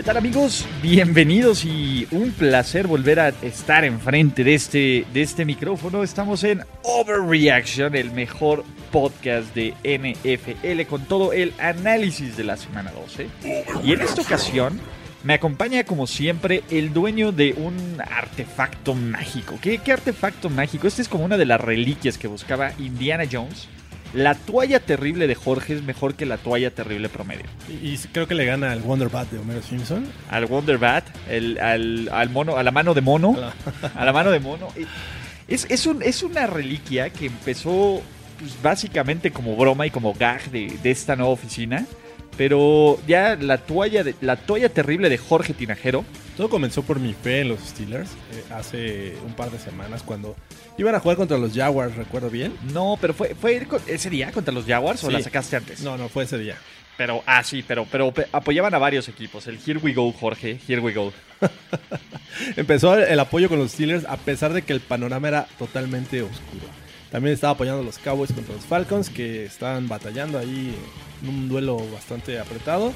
¿Qué tal amigos? Bienvenidos y un placer volver a estar enfrente de este, de este micrófono. Estamos en Overreaction, el mejor podcast de NFL con todo el análisis de la semana 12. Y en esta ocasión me acompaña como siempre el dueño de un artefacto mágico. ¿Qué, qué artefacto mágico? Este es como una de las reliquias que buscaba Indiana Jones. La toalla terrible de Jorge es mejor que la toalla terrible promedio. Y, y creo que le gana al Wonder Bat de Homero Simpson. Al Wonder Bat, el- al, al mono, a la mano de mono. A la mano de mono. Es, es, un- es una reliquia que empezó pues, básicamente como broma y como gag de, de esta nueva oficina. Pero ya la toalla, de, la toalla terrible de Jorge Tinajero Todo comenzó por mi fe en los Steelers eh, hace un par de semanas cuando iban a jugar contra los Jaguars, recuerdo bien. No, pero fue, fue ese día contra los Jaguars o la sacaste antes. No, no, fue ese día. Pero, ah, sí, pero, pero pe- apoyaban a varios equipos. El Here We Go, Jorge. Here We Go. Empezó el apoyo con los Steelers a pesar de que el panorama era totalmente oscuro. También estaba apoyando a los Cowboys contra los Falcons que estaban batallando ahí en un duelo bastante apretado.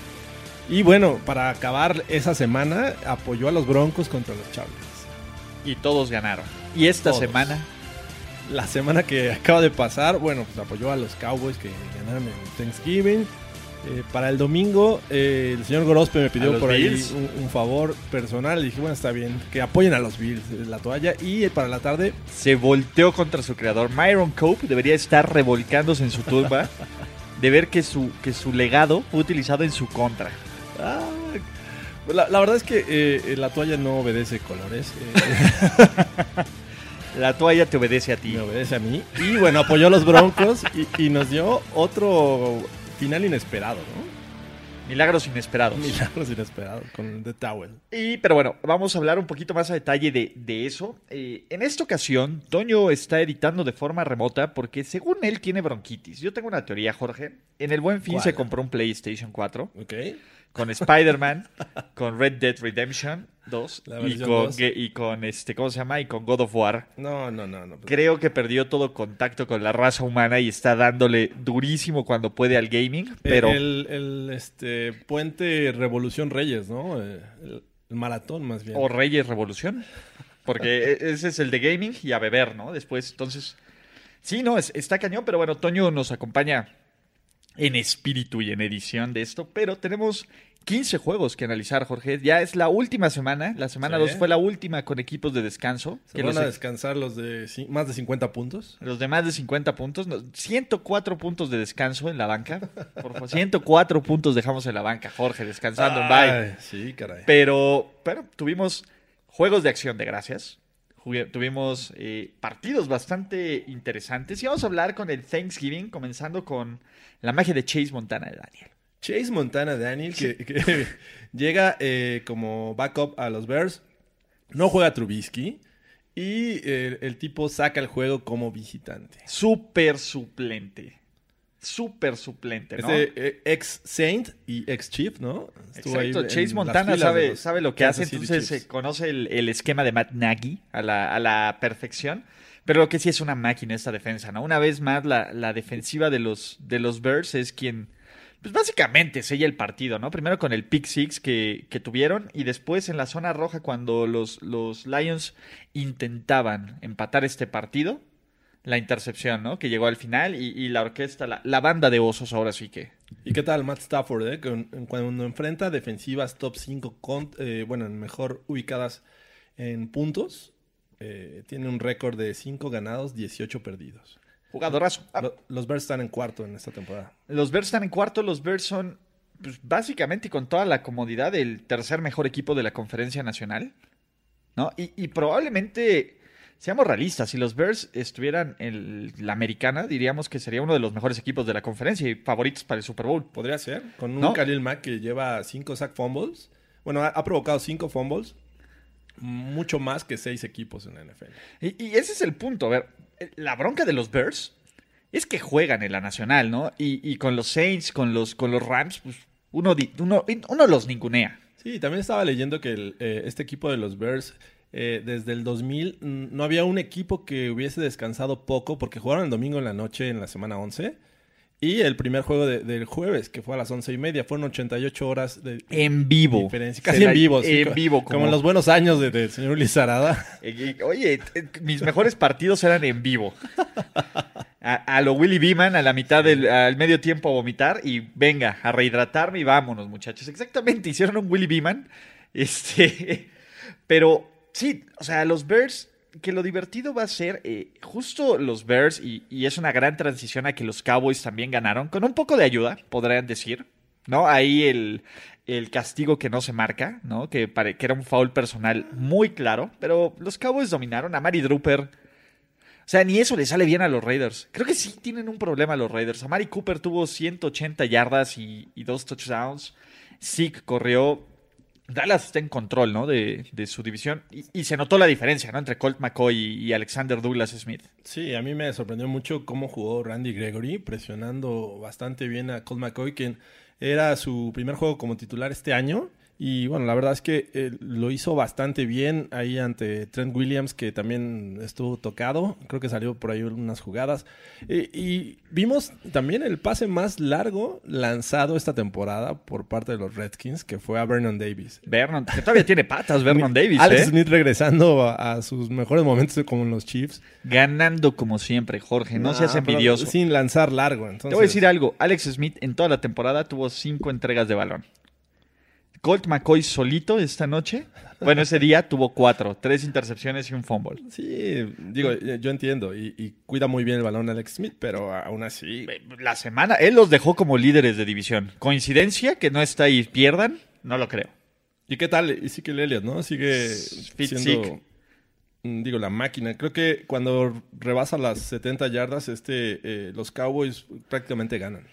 Y bueno, para acabar esa semana apoyó a los Broncos contra los Chargers. Y todos ganaron. Y esta Todos. semana, La semana que acaba de pasar, bueno, pues apoyó a los Cowboys que ganaron el Thanksgiving. Eh, para el domingo, eh, el señor Gorospe me ¿A pidió por ahí un, un favor personal. Le dije, bueno, está bien, que apoyen a los Bills, eh, la toalla. Y para la tarde, se volteó contra su creador. Myron Cope debería estar revolcándose en su tumba de ver que su, que su legado fue utilizado en su contra. La, la verdad es que eh, eh, la toalla no obedece colores, eh, La toalla te obedece a ti. me obedece a mí. Y bueno, apoyó a los Broncos y, y nos dio otro final inesperado, ¿no? Milagros inesperados. Milagros inesperados con The Towel. Y, pero bueno, vamos a hablar un poquito más a detalle de, de eso. Eh, en esta ocasión, Toño está editando de forma remota porque según él tiene bronquitis. Yo tengo una teoría, Jorge. En el buen fin ¿Cuál? se compró un PlayStation 4 Ok. Con Spider-Man, con Red Dead Redemption 2 La y con, 2. ge- y con este, ¿cómo se llama? Y con God of War. No, no, no. no pues- Creo que perdió todo contacto con la raza humana y está dándole durísimo cuando puede al gaming, pero El, el, este, puente Revolución Reyes, ¿no? Eh, El, el maratón, más bien. o Reyes Revolución, porque e- ese es el de gaming y a beber, ¿no? Después, entonces, sí, no, es- está cañón, pero bueno, Toño nos acompaña en espíritu y en edición de esto, pero tenemos 15 juegos que analizar, Jorge. Ya es la última semana, la semana Sí. 2 fue la última con equipos de descanso. Se que van los, a descansar los de más de 50 puntos. los de más de 50 puntos, no, 104 puntos de descanso en la banca. Por favor, 104 puntos dejamos en la banca, Jorge, descansando en bye. Sí, caray. Pero, pero tuvimos juegos de acción de gracias. Jugué- Tuvimos eh, partidos bastante interesantes. Y vamos a hablar con el Thanksgiving, comenzando con la magia de Chase Montana de Daniel. Chase Montana Daniel, que, que llega eh, como backup a los Bears. No juega Trubisky. Y eh, el tipo saca el juego como visitante. Súper suplente. Súper suplente, ¿no? Es de, eh, ex Saint y ex Chief, ¿no? Estuvo ahí Exacto, en Chase Montana sabe, sabe lo que Kansas hace, City entonces conoce el, el esquema de Matt Nagy a la, a la perfección. Pero lo que sí es una máquina esta defensa, ¿no? Una vez más, la, la defensiva de los, de los Bears es quien, pues básicamente sella el partido, ¿no? Primero con el pick six que, que tuvieron y después en la zona roja cuando los, los Lions intentaban empatar este partido, la intercepción, ¿no? Que llegó al final y, y la orquesta, la, la banda de osos ahora sí que... ¿Y qué tal Matt Stafford, eh? Con- cuando enfrenta defensivas top 5, bueno, mejor ubicadas en puntos, eh, tiene un récord de 5 ganados, 18 perdidos. Jugadorazo. Ah, Lo- los Bears están en cuarto en esta temporada. Los Bears están en cuarto, los Bears son pues, básicamente y con toda la comodidad el tercer mejor equipo de la conferencia nacional, ¿no? Y, y probablemente, seamos realistas, si los Bears estuvieran en la americana, diríamos que sería uno de los mejores equipos de la conferencia y favoritos para el Super Bowl. Podría ser, con un ¿No? Khalil Mack que lleva 5 sack fumbles. Bueno, ha, ha provocado 5 fumbles. Mucho más que seis equipos en la NFL. Y, y ese es el punto. A ver, la bronca de los Bears es que juegan en la nacional, ¿no? Y, y con los Saints, con los, con los Rams, pues uno, uno, uno los ningunea. Sí, también estaba leyendo que el, eh, este equipo de los Bears, eh, desde el 2000, mm, no había un equipo que hubiese descansado poco porque jugaron el domingo en la noche en la semana 11. Y el primer juego de- del jueves, que fue a las once y media, fueron 88 horas de En vivo. diferencia. Casi la- en vivo, sí, En co- vivo. Como, en los buenos años de- del señor Lizarada. Oye, mis mejores partidos eran en vivo. A, a lo Willy Beeman, a la mitad del al medio tiempo a vomitar y venga, a rehidratarme y vámonos, muchachos. Exactamente, hicieron un Willy Beeman. Este, pero sí, o sea, los Bears, que lo divertido va a ser eh, justo los Bears, y, es una gran transición a que los Cowboys también ganaron, con un poco de ayuda, podrían decir. ¿no? Ahí el, el castigo que no se marca, ¿no? Que, pare- que era un foul personal muy claro, pero los Cowboys dominaron a Mari Drupper. O sea, ni eso le sale bien a los Raiders. Creo que sí tienen un problema los Raiders. Amari Cooper tuvo 180 yardas y, y dos touchdowns. Zeke corrió. Dallas está en control, ¿no? De, de su división. Y, se notó la diferencia, ¿no? Entre Colt McCoy y, y Alexander Douglas Smith. Sí, a mí me sorprendió mucho cómo jugó Randy Gregory, presionando bastante bien a Colt McCoy, quien era su primer juego como titular este año. Y bueno, la verdad es que eh, lo hizo bastante bien ahí ante Trent Williams, que también estuvo tocado. Creo que salió por ahí unas jugadas. Eh, y vimos también el pase más largo lanzado esta temporada por parte de los Redskins, que fue a Vernon Davis. Vernon, que todavía tiene patas, Vernon Davis, Alex ¿eh? Smith regresando a, a sus mejores momentos como en los Chiefs. Ganando como siempre, Jorge. No, seas Ah, pero envidioso. Sin lanzar largo. Entonces, Te voy a decir algo. Alex Smith en toda la temporada tuvo cinco entregas de balón. Colt McCoy solito esta noche. Bueno, ese día tuvo cuatro. Tres intercepciones y un fumble. Sí, digo, eh, yo entiendo. Y, y cuida muy bien el balón Alex Smith, pero aún así. La semana, él los dejó como líderes de división. ¿Coincidencia que no está y pierdan? No lo creo. ¿Y qué tal? Y sí que el Elliot, ¿no? Sigue Fit siendo. sick. Digo, la máquina. Creo que cuando rebasa las 70 yardas, este, eh, los Cowboys prácticamente ganan.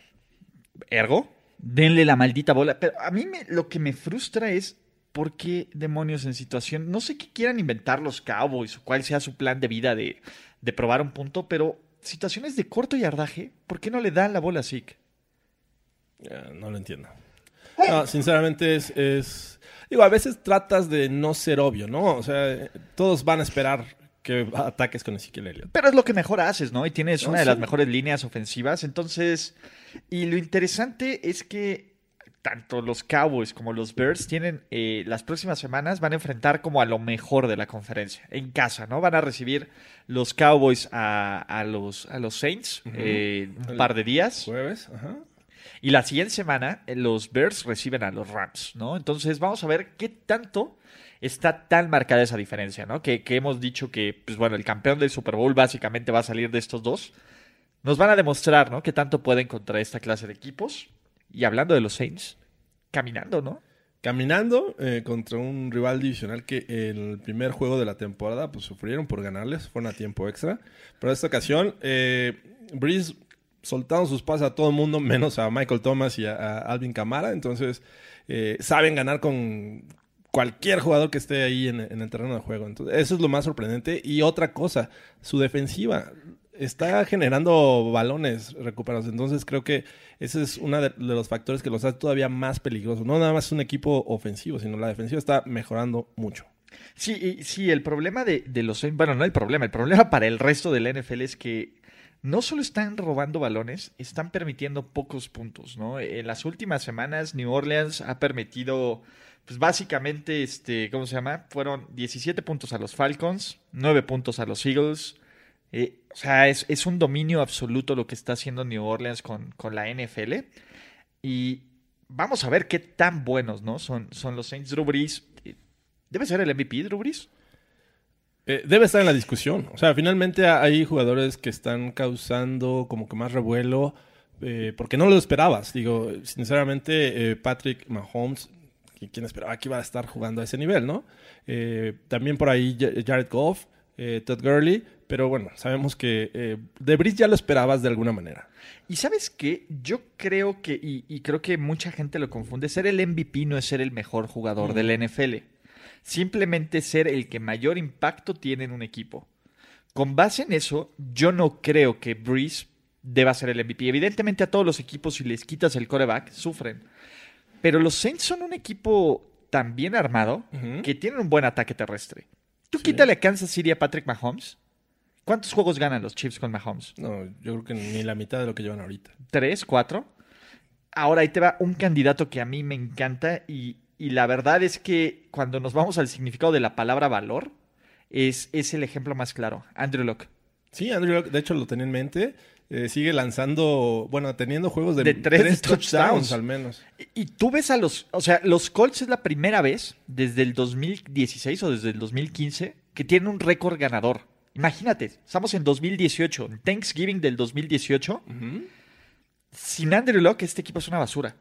Ergo, denle la maldita bola. Pero a mí lo que me frustra es por qué demonios en situación. No sé qué quieran inventar los Cowboys o cuál sea su plan de vida de, de probar un punto, pero situaciones de corto yardaje, ¿por qué no le dan la bola a Zeke? No lo entiendo. Sinceramente es, es- Digo, a veces tratas de no ser obvio, ¿no? O sea, todos van a esperar que ataques con Ezekiel Elliott. Pero es lo que mejor haces, ¿no? Y tienes No, una de sí. las mejores líneas ofensivas. Entonces, y lo interesante es que tanto los Cowboys como los Bears tienen eh, las próximas semanas van a enfrentar como a lo mejor de la conferencia en casa, ¿no? Van a recibir los Cowboys a, a los, a los Saints eh, un El- par de días. Jueves, ajá. Y la siguiente semana eh, los Bears reciben a los Rams, ¿no? Entonces vamos a ver qué tanto está tan marcada esa diferencia, ¿no? Que, que hemos dicho que, pues bueno, el campeón del Super Bowl básicamente va a salir de estos dos. Nos van a demostrar, ¿no? Qué tanto pueden contra esta clase de equipos. Y hablando de los Saints, caminando, ¿no? Caminando eh, contra un rival divisional que el primer juego de la temporada pues sufrieron por ganarles, fueron a tiempo extra. Pero esta ocasión, eh, Breeze soltaron sus pases a todo el mundo, menos a Michael Thomas y a, Alvin Kamara. Entonces, eh, saben ganar con cualquier jugador que esté ahí en, en el terreno de juego. Entonces, eso es lo más sorprendente. Y otra cosa, su defensiva está generando balones recuperados. Entonces creo que ese es uno de, de los factores que los hace todavía más peligrosos. No nada más un equipo ofensivo, sino la defensiva está mejorando mucho. Sí, y- sí, el problema de, de los bueno, no el problema, el problema para el resto del NFL es que no solo están robando balones, están permitiendo pocos puntos, ¿no? En las últimas semanas, New Orleans ha permitido, pues básicamente, este, ¿cómo se llama? Fueron 17 puntos a los Falcons, 9 puntos a los Eagles. Eh, o sea, es, es un dominio absoluto lo que está haciendo New Orleans con, con la NFL. Y vamos a ver qué tan buenos, ¿no? Son, son los Saints. Drew eh, ¿debe ser el MVP, Drew? Eh, debe estar en la discusión. O sea, finalmente hay jugadores que están causando como que más revuelo porque no lo esperabas. Digo, sinceramente, Patrick Mahomes, quien esperaba que iba a estar jugando a ese nivel, ¿no? Eh, también por ahí Ja- Jared Goff, eh, Todd Gurley, pero bueno, sabemos que eh, de Breeze ya lo esperabas de alguna manera. Y sabes qué, yo creo que, y, y creo que mucha gente lo confunde, ser el MVP no es ser el mejor jugador del NFL. simplemente ser el que mayor impacto tiene en un equipo. Con base en eso, yo no creo que Breeze deba ser el MVP. Evidentemente a todos los equipos si les quitas el coreback, sufren. Pero los Saints son un equipo tan bien armado que tienen un buen ataque terrestre. Tú Sí. quítale a Kansas City a Patrick Mahomes. ¿Cuántos juegos ganan los Chiefs con Mahomes? No, yo creo que ni la mitad de lo que llevan ahorita. ¿Tres? ¿Cuatro? Ahora ahí te va un candidato que a mí me encanta y, y la verdad es que cuando nos vamos al significado de la palabra valor, es, es el ejemplo más claro. Andrew Locke. Sí, Andrew Luck, de hecho lo tenía en mente. Eh, sigue lanzando, bueno, teniendo juegos de, De tres touchdowns, touchdowns. al menos. Y, y tú ves a los, o sea, los Colts es la primera vez desde el 2016 o desde el 2015 que tienen un récord ganador. Imagínate, estamos en 2018, en Thanksgiving del 2018. Ujú. Sin Andrew Locke, este equipo es una basura.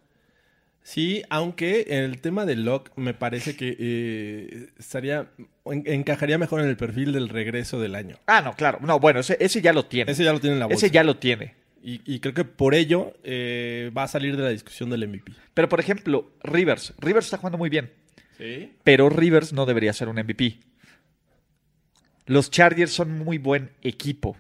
Sí, aunque el tema de Locke me parece que eh, estaría en- encajaría mejor en el perfil del regreso del año. Ah, no, claro. No, bueno, ese, ese ya lo tiene. Ese ya lo tiene en la bolsa. Ese ya lo tiene. Y, y creo que por ello eh, va a salir de la discusión del MVP. Pero, por ejemplo, Rivers. Rivers está jugando muy bien. Sí. Pero Rivers no debería ser un MVP. Los Chargers son muy buen equipo.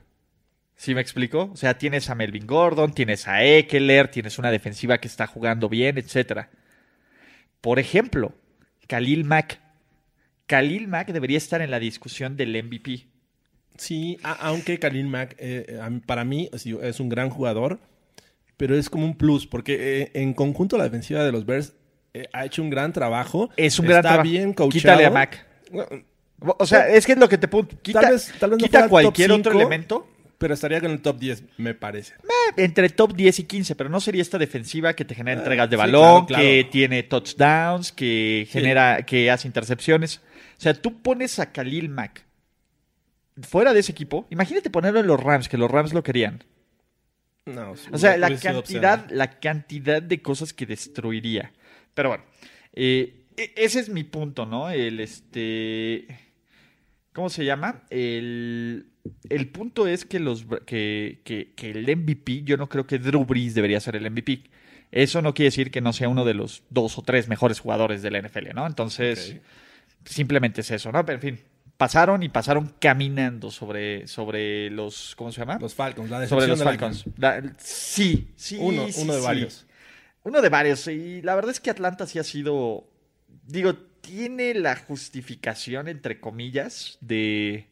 ¿Sí me explico? O sea, tienes a Melvin Gordon, tienes a Eckler, tienes una defensiva que está jugando bien, etc. Por ejemplo, Khalil Mack. Khalil Mack debería estar en la discusión del MVP. Sí, aunque Khalil Mack, eh, mí- para mí, es un gran jugador, pero es como un plus, porque eh, en conjunto la defensiva de los Bears eh, ha hecho un gran trabajo. Es un gran Está trabajo. bien coachado. Quítale a Mack. O sea, es que es lo que te. Quita, Tal vez- tal vez no quita cualquier otro elemento. Pero estaría con el top 10, me parece. entre top 10 y 15, pero no sería esta defensiva que te genera Ah, entregas de sí, balón, claro, claro. que tiene touchdowns, que Sí. genera, que hace intercepciones. O sea, tú pones a Khalil Mack fuera de ese equipo. Imagínate ponerlo en los Rams, que los Rams lo querían. No, O sea, la cantidad, la cantidad de cosas que destruiría. Pero bueno, eh, e- ese es mi punto, ¿no? El este. ¿Cómo se llama? El, el punto es que los que, que, que el MVP, yo no creo que Drew Brees debería ser el MVP. Eso no quiere decir que no sea uno de los dos o tres mejores jugadores de la NFL, ¿no? Entonces, simplemente es eso, ¿no? Pero en fin, pasaron y pasaron caminando sobre, sobre los. ¿Cómo se llama? Los Falcons, la sobre los del Falcons. La- sí, sí. Uno, sí, uno de sí. varios. Uno de varios. Y la verdad es que Atlanta sí ha sido. Digo, tiene la justificación, entre comillas, de,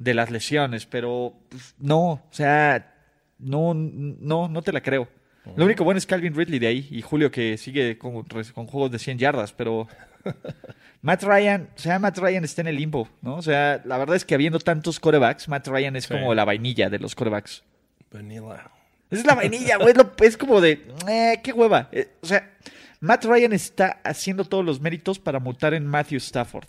de las lesiones, pero pues, no, o sea, no, no, no te la creo. Lo único bueno es Calvin Ridley de ahí y Julio que sigue con, con juegos de 100 yardas, pero Matt Ryan, o sea, Matt Ryan está en el limbo, ¿no? O sea, la verdad es que habiendo tantos corebacks, Matt Ryan es Sí. como la vainilla de los corebacks. Vanilla. Esa es la vainilla, güey. Es como de, eh, qué hueva. Eh, o sea, Matt Ryan está haciendo todos los méritos para mutar en Matthew Stafford.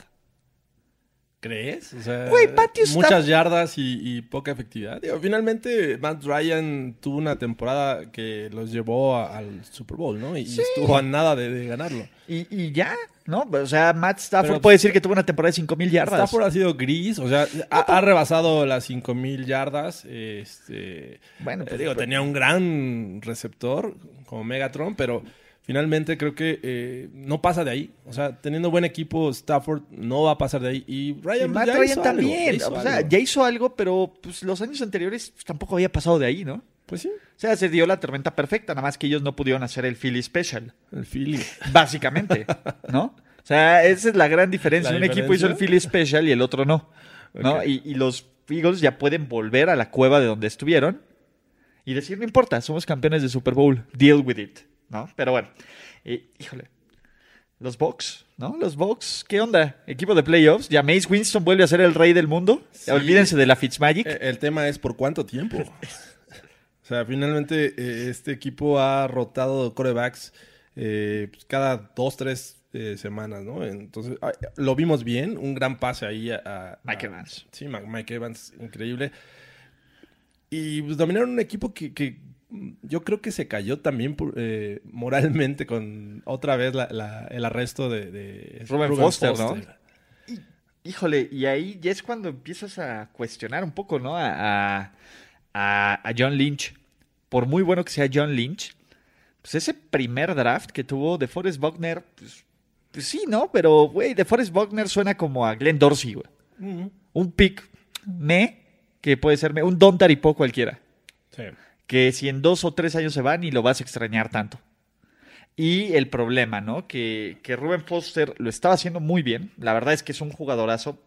¿Crees? O sea, Güey, muchas yardas y, y poca efectividad. Digo, finalmente, Matt Ryan tuvo una temporada que los llevó a- al Super Bowl, ¿no? Y, y estuvo a nada de, de ganarlo. Y, y ya, ¿no? O sea, Matt Stafford Pero- puede decir que tuvo una temporada de 5000 yardas. Stafford ha sido gris, o sea, ha, ha rebasado las 5000 yardas. Este, Bueno, eh, pues, digo, pues- tenía un gran receptor como Megatron, pero finalmente creo que eh, no pasa de ahí. O sea, teniendo buen equipo, Stafford no va a pasar de ahí. Y Y Ryan, Matt ya Ryan hizo algo, también. ya hizo o sea, algo. ya hizo algo, pero pues, los años anteriores pues, tampoco había pasado de ahí, ¿no? Pues sí, O sea, se dio la tormenta perfecta, nada más que ellos no pudieron hacer el Philly Special, el Philly. básicamente, ¿no? O sea, esa es la gran diferencia. ¿La Un equipo hizo el? Philly Special y el otro no, ¿no? Y, y los Eagles ya pueden volver a la cueva de donde estuvieron y decir, no importa, somos campeones de Super Bowl, deal with it, ¿no? Pero bueno, eh, híjole. Los Bucks, ¿no? Los Bucks, ¿qué onda? Equipo de playoffs. ¿Ya Mace Winston vuelve a ser el rey del mundo? Sí. Olvídense de la Fitzmagic. Eh, El tema es por cuánto tiempo. O sea, finalmente eh, este equipo ha rotado corebacks eh, pues, cada dos, tres eh, semanas, ¿no? Entonces, lo vimos bien, un gran pase ahí a... a- Mike a- Evans. Sí, Mike Evans, increíble. Y pues, dominaron un equipo que, que, yo creo que se cayó también eh, moralmente con otra vez la- la- el arresto de, de Ruben Foster, ¿no? Híjole, y ahí ya es cuando empiezas a cuestionar un poco, ¿no? A, a- a- a John Lynch. Por muy bueno que sea John Lynch, pues ese primer draft que tuvo de Forrest Buckner, pues Pues sí, ¿no? Pero, güey, de Forrest Buckner suena como a Glenn Dorsey, güey. Un pick, me, que puede ser me, un Don Taripo cualquiera. Sí. Que si en dos o tres años se van y lo vas a extrañar tanto. Y el problema, ¿no? Que, que Ruben Foster lo estaba haciendo muy bien. La verdad es que es un jugadorazo,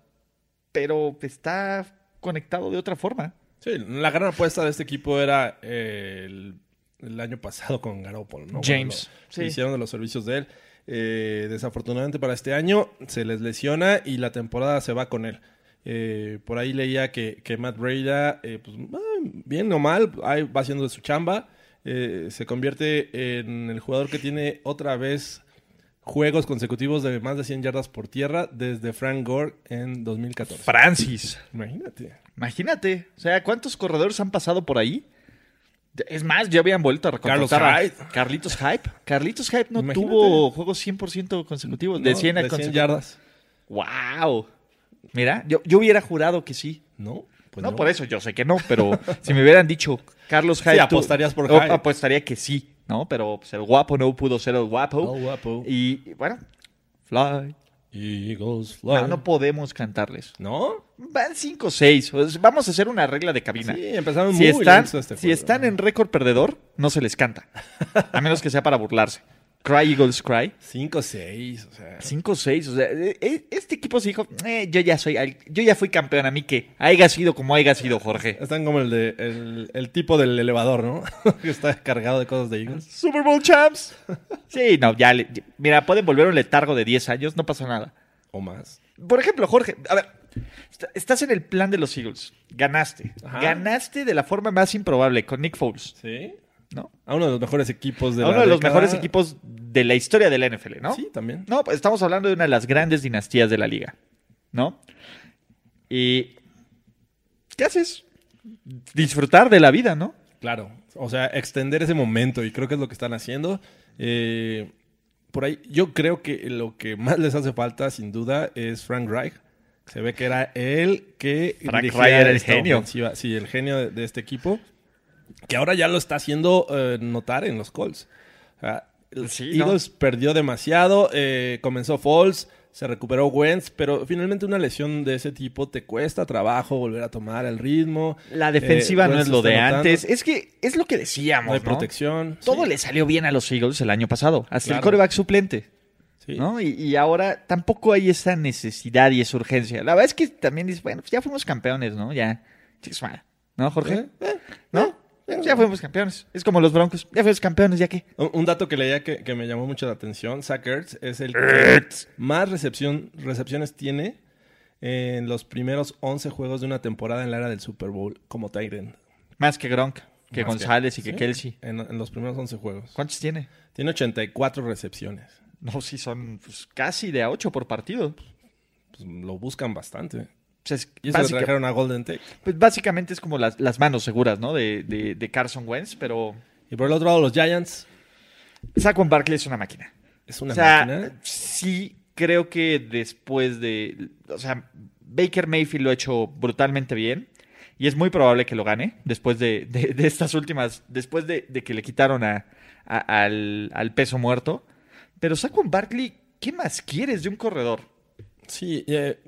pero está conectado de otra forma. Sí, la gran apuesta de este equipo era eh, el, el año pasado con Garoppolo, ¿no? James, Cuando lo- sí. Hicieron de los servicios de él. Eh, desafortunadamente para este año se les lesiona y la temporada se va con él. Eh, por ahí leía que, que Matt Breda, eh, pues, ah, bien o mal, ahí va haciendo de su chamba. Eh, se convierte en el jugador que tiene otra vez juegos consecutivos de más de 100 yardas por tierra desde Frank Gore en 2014. Francis. Imagínate. Imagínate. O sea, ¿cuántos corredores han pasado por ahí? Es más, ya habían vuelto a Carlos recontratar Hyde. Carlitos Hype. Carlitos Hype no Imagínate. tuvo juegos 100% consecutivos. de No, 100 a de 100 consecutivos. yardas. ¡Wow! Mira, yo, yo hubiera jurado que sí. ¿No? Pues no, por eso, yo sé que no, pero si me hubieran dicho Carlos Hyde. Sí, apostarías por Hyde. Apostaría que sí, ¿no? Pero pues, el guapo no pudo ser el guapo. Oh, guapo. Y bueno, fly. Eagles fly. No, no podemos cantarles. ¿No? Van 5 o 6. Vamos a hacer una regla de cabina. Sí, empezaron si muy están, este si están en récord perdedor, no se les canta. A menos que sea para burlarse. Cry Eagles Cry. 5-6, o sea. 5-6. O sea, eh, eh, este equipo se dijo, eh, yo ya soy, yo ya fui campeón, a mí que haya sido como haya sido, Jorge. Están como el de el, el tipo del elevador, ¿no? que está cargado de cosas de Eagles. Super Bowl champs. Sí, no, ya, le- mira, pueden volver un letargo de 10 años, no pasa nada. O más. Por ejemplo, Jorge, a ver, est- estás en el plan de los Eagles, ganaste. Ajá. Ganaste de la forma más improbable con Nick Foles, Sí. ¿No? A uno de los mejores equipos de A la uno de los década. mejores equipos de la historia del NFL, ¿no? Sí, también. No, pues estamos hablando de una de las grandes dinastías de la liga, ¿no? Y ¿qué haces? Disfrutar de la vida, ¿no? Claro. O sea, extender ese momento y creo que es lo que están haciendo. Eh, por ahí, yo creo que lo que más les hace falta, sin duda, es Frank Reich. Se ve que era él que Frank Reich era el genio. ofensiva. Sí, el genio de, de este equipo. Que ahora ya lo está haciendo eh, notar en los Colts. O sea, el Sí, ¿no? Eagles perdió demasiado. eh, comenzó Falls, se recuperó Wentz, pero finalmente una lesión de ese tipo te cuesta trabajo volver a tomar el ritmo. La defensiva Eh, no es lo de notando. antes. Es que es lo que No decíamos, hay ¿no? protección. Todo Sí, le salió bien a los Eagles el año pasado, hasta el coreback suplente, sí. ¿no? Y, y ahora tampoco hay esa necesidad y esa urgencia. La verdad es que también dices, bueno, pues ya fuimos campeones, ¿no? Ya. ¿no, Jorge? ¿Eh? Eh, Ya fuimos campeones. Es como los Broncos. Ya fuimos campeones, ¿ya qué? Un, un dato que leía que, que me llamó mucho la atención, Zach Ertz es el que más recepción, recepciones tiene en los primeros 11 juegos de una temporada en la era del Super Bowl como Tyrant. Más que Gronk, que Más González y que sí, Kelsey. En, en los primeros 11 juegos. ¿Cuántos tiene? Tiene 84 recepciones. No, sí, son pues, casi de a 8 por partido. Pues, lo buscan bastante. O sea, es Y eso básica- trajeron a Golden pues, básicamente es como las, las manos seguras, ¿no? De, de, de Carson Wentz, pero Y por el otro lado, los Giants. Saquon Barkley es una máquina. Es una o sea, máquina. sí creo que después de... O sea, Baker Mayfield lo ha hecho brutalmente bien. Y es muy probable que lo gane después de, de- estas últimas... Después de, de que le quitaron a, a- al, al peso muerto. Pero Saquon Barkley, ¿qué más quieres de un corredor? Sí, eh,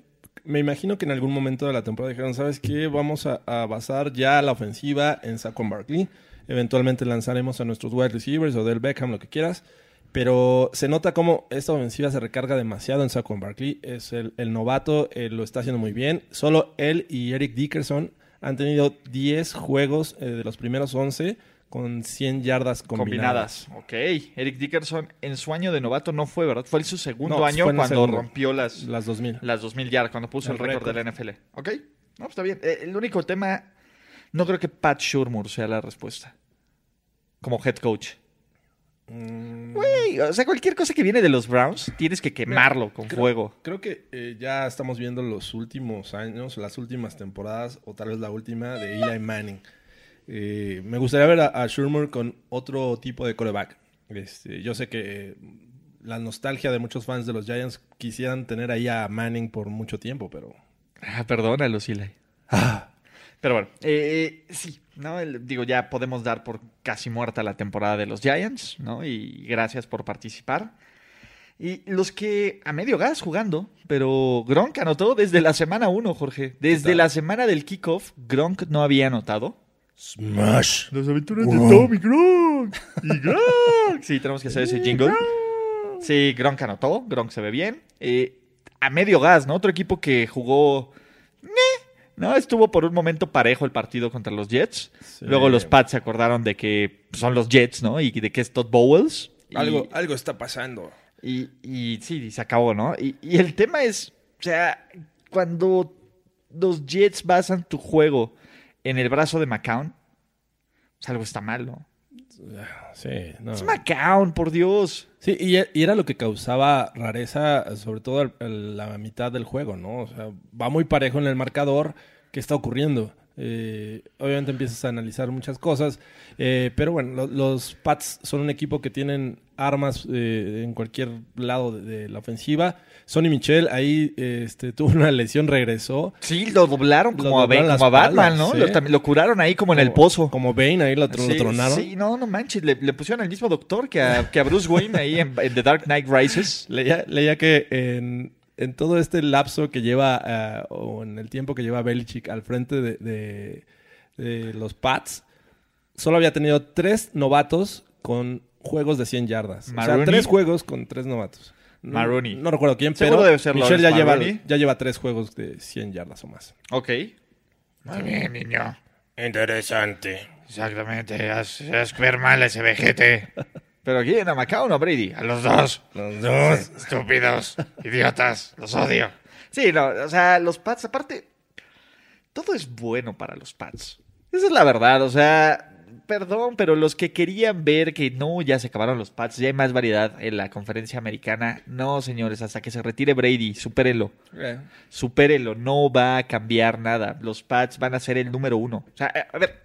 me imagino que en algún momento de la temporada dijeron, ¿sabes qué? Vamos a, basar ya la ofensiva en Saquon Barkley. Eventualmente lanzaremos a nuestros wide receivers o del Beckham, lo que quieras. Pero se nota como esta ofensiva se recarga demasiado en Saquon Barkley. Es el, el novato, eh, lo está haciendo muy bien. Solo él y Eric Dickerson han tenido 10 juegos eh, de los primeros 11 con 100 yardas combinadas. Combinadas. Ok. Eric Dickerson en su año de novato no fue, ¿verdad? Fue en su segundo No, año cuando segundo. rompió las, Las 2000. las 2000 yardas, cuando puso el, El récord de la NFL. Ok. No, pues está bien. Eh, el único tema, no creo que Pat Shurmur sea la respuesta. Como head coach. Mm, Güey, o sea, cualquier cosa que viene de los Browns, tienes que quemarlo con creo- fuego. Creo que eh, ya estamos viendo los últimos años, las últimas temporadas, o tal vez la última, de Eli Manning. Eh, me gustaría ver a, a con otro tipo de coreback. Este, yo sé que eh, la nostalgia de muchos fans de los Giants quisieran tener ahí a Manning por mucho tiempo, pero... Ah, perdónalo, Silay. Pero bueno, eh, sí, ¿no? El- digo, ya podemos dar por casi muerta la temporada de los Giants, ¿no? Y gracias por participar. Y los que a medio gas jugando, pero Gronk anotó desde la semana 1, Jorge. Desde la semana del kickoff, Gronk no había anotado. Smash. Las aventuras de Tommy Gronk. Y Gronk. Sí, tenemos que hacer ese jingle. Sí, Gronk anotó. Gronk se ve bien. Eh, a medio gas, ¿no? Otro equipo que jugó. ¿No? Estuvo por un momento parejo el partido contra los Jets. Luego los Pats se acordaron de que son los Jets, ¿no? Y de que es Todd Bowles. Y- Algo, algo está pasando. y, y sí, se acabó, ¿no? Y, y el tema es, o sea, cuando los Jets basan tu juego en el brazo de McCown, pues algo está mal, ¿no? Sí, no. Es McCown, por Dios. Sí, y, y era lo que causaba rareza, sobre todo la mitad del juego, ¿no? O sea, va muy parejo en el marcador. ¿Qué está ocurriendo? Eh, obviamente empiezas a analizar muchas cosas, eh, pero bueno, lo- los Pats son un equipo que tienen armas eh, en cualquier lado de, de la ofensiva. Sonny Michel ahí eh, este, tuvo una lesión, regresó. Sí, lo doblaron como, a, doblaron Ba- la como a Batman, ¿no? sí. Lo, también lo curaron ahí como en el pozo. Como Bane, ahí lo, tronaron. Sí, no, no manches. Le, le pusieron al mismo doctor que a, que a Bruce Wayne ahí en, en The Dark Knight Rises. Leía, leía que en, en todo este lapso que lleva, ah, o en el tiempo que lleva Belichick al frente de, de- de los Pats, solo había tenido tres novatos con juegos de 100 yardas. O sea, tres juegos con tres novatos. No, Maroney. No recuerdo quién, pero debe ser Michelle ya lleva, ya lleva tres juegos de 100 yardas o más. Ok. Muy bien, niño. Interesante. Exactamente. Haz, haz ver mal a ese vejete. ¿Pero quién? ¿A McCown o a Brady? A los dos. Los dos. Estúpidos. Idiotas. Los odio. Sí, no. O sea, los Pats, aparte, todo es bueno para los Pats. Esa es la verdad. O sea, perdón, pero los que querían ver que no, ya se acabaron los Pats, ya hay más variedad en la conferencia americana. No, señores, hasta que se retire Brady, supérelo, no va a cambiar nada. Los Pats van a ser el número uno. O sea, a ver,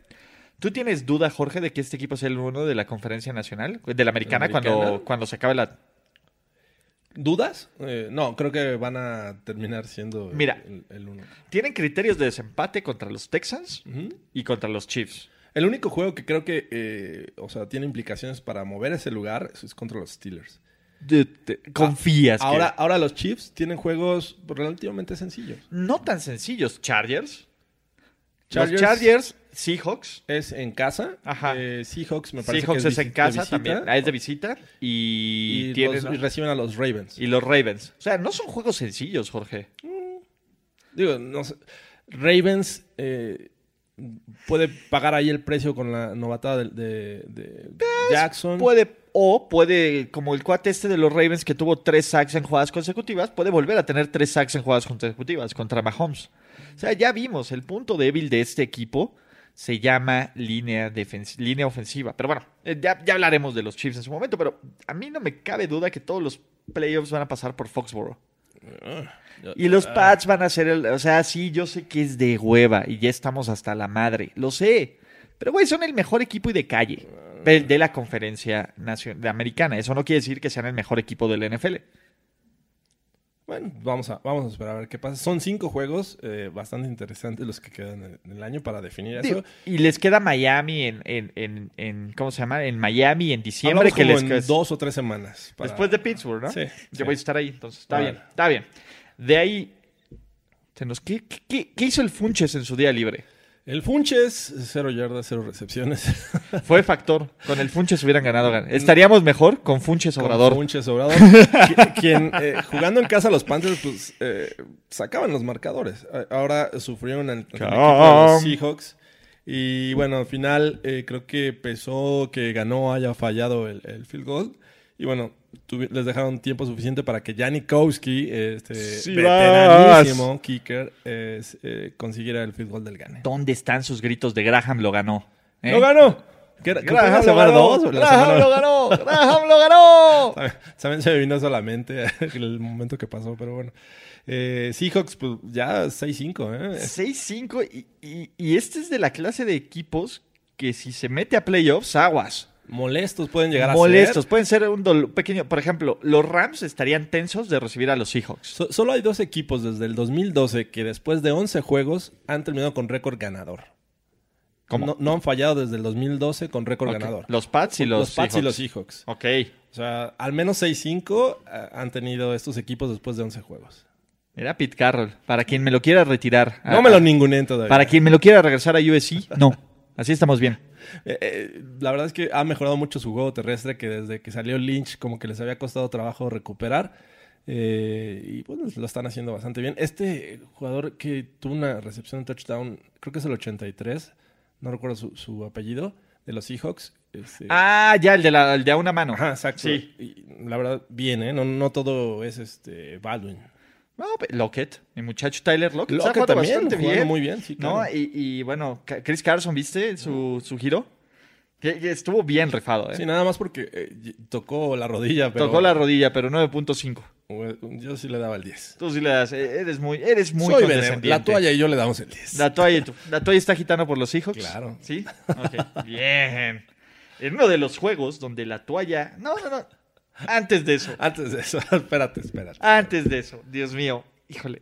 ¿tú tienes duda, Jorge, de que este equipo sea el uno de la conferencia nacional? De la americana, ¿La americana? Cuando, cuando se acabe la... ¿Dudas? Eh, no, creo que van a terminar siendo el- Mira. el, el uno. Tienen criterios de desempate contra los Texans y contra los Chiefs. El único juego que creo que, eh, o sea, tiene implicaciones para mover ese lugar es contra los Steelers. De- de- confías que- Ahora, ahora los Chiefs tienen juegos relativamente sencillos. No tan sencillos. Chargers. Chargers- Los Chargers, Seahawks. Es en casa. Ajá. Eh, Seahawks me parece Seahawks que es visi- en casa también. Ah, es de visita. Y, Y, los- y reciben a los Ravens. y los Ravens. O sea, no son juegos sencillos, Jorge. Digo, no sé. Ravens eh, puede pagar ahí el precio con la novatada de, de- de Jackson. Puede, o puede, como el cuate este de los Ravens que tuvo tres sacks en jugadas consecutivas, puede volver a tener tres sacks en jugadas consecutivas contra Mahomes. O sea, ya vimos, el punto débil de este equipo se llama línea, defens- línea ofensiva. Pero bueno, eh, ya, ya hablaremos de los Chiefs en su momento, pero a mí no me cabe duda que todos los playoffs van a pasar por Foxborough. Y los Pats van a ser el. O sea, sí, yo sé que es de hueva y ya estamos hasta la madre. Lo sé. Pero, güey, son el mejor equipo y de calle de, de la conferencia nacional, americana. Eso no quiere decir que sean el mejor equipo del NFL. Bueno, vamos a, vamos a esperar a ver qué pasa. Son cinco juegos eh, bastante interesantes los que quedan en, el año para definir eso. Digo, y les queda Miami en, en, en, en- ¿Cómo se llama? En Miami en diciembre. Hablamos que como les en dos o tres semanas. para- Después de Pittsburgh, ¿no? Sí, Yo sí. voy a estar ahí, entonces está bien, está bien. De ahí, ¿qué, qué- qué hizo el Funches en su día libre? El Funches, cero yardas, cero recepciones. Fue factor. Con el Funches hubieran ganado. gan- Estaríamos mejor con Funches Obrador. Con Funches Obrador. Qui- quien eh, jugando en casa los Panthers, pues eh, sacaban los marcadores. Ahora sufrieron el, el equipo de los Seahawks. Y bueno, al final eh, creo que pesó que ganó haya fallado el, el field goal. Y bueno, les dejaron tiempo suficiente para que Janikowski, este Sí, veteranísimo kicker, eh, eh, consiguiera el field goal del gane. ¿Dónde están sus gritos de Graham lo ganó? ¿Eh? ¡Lo ganó! ¿Qué Graham lo ganó. dos Graham semana- lo ganó. Graham lo ganó. También se me vino solamente el momento que pasó, pero bueno. Eh, Seahawks, pues ya 6-5, ¿eh? 6-5 y, y- y este es de la clase de equipos que si se mete a playoffs, aguas. Molestos pueden llegar a Molestos. ser. Pueden ser un dolo- pequeño. Por ejemplo, los Rams estarían tensos de recibir a los Seahawks. So- solo hay dos equipos desde el 2012 que después de 11 juegos han terminado con récord ganador. ¿Cómo? No, no han fallado desde el 2012 con récord ganador. Los Pats y los, los Pats y Seahawks. los Seahawks. Ok. O sea, al menos 6-5 eh, han tenido estos equipos después de 11 juegos. Era Pete Carroll. Para quien me lo quiera retirar. No me lo ningunen todavía. Para quien me lo quiera regresar a USC, no. Así estamos bien. Eh, eh, la verdad es que ha mejorado mucho su juego terrestre que desde que salió Lynch como que les había costado trabajo recuperar. Eh, y bueno, lo están haciendo bastante bien. Este jugador que tuvo una recepción de touchdown, creo que es el 83, no recuerdo su, su apellido, de los Seahawks. este- Ah, ya, el de, la, el de a una mano. Ajá, exacto. Sí. Y la verdad, bien, ¿eh? No, no todo es este Baldwin. No, Lockett, mi muchacho Tyler Lockett. Lockett también, bastante bien. muy bien, sí, ¿No? claro. Y, y, bueno, Chris Carson, ¿viste su, su giro? Que, que estuvo bien rifado, ¿eh? Sí, nada más porque eh, y- tocó la rodilla, pero... Tocó la rodilla, pero 9.5. Yo sí le daba el 10. Tú sí le das, eh, eres muy, eres muy Soy condescendiente. La toalla y yo le damos el 10. La toalla, tú- la toalla está agitando por los Seahawks. Claro. ¿Sí? Ok, bien. En uno de los juegos donde la toalla... No, no, no. Antes de eso. Antes de eso, espérate, espérate. Antes de eso. Dios mío. Híjole.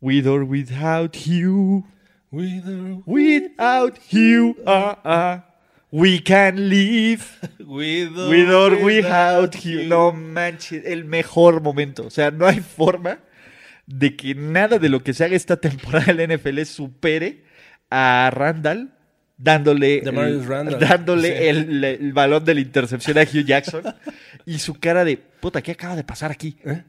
With or without you. With or Without you. ah, ah, we can live. with or With or without you. No manches. El mejor momento. O sea, no hay forma de que nada de lo que se haga esta temporada en la NFL supere a Randall dándole, el, dándole Sí. el, el balón de la intercepción a Hugh Jackson y su cara de puta, ¿qué acaba de pasar aquí? ¿Eh?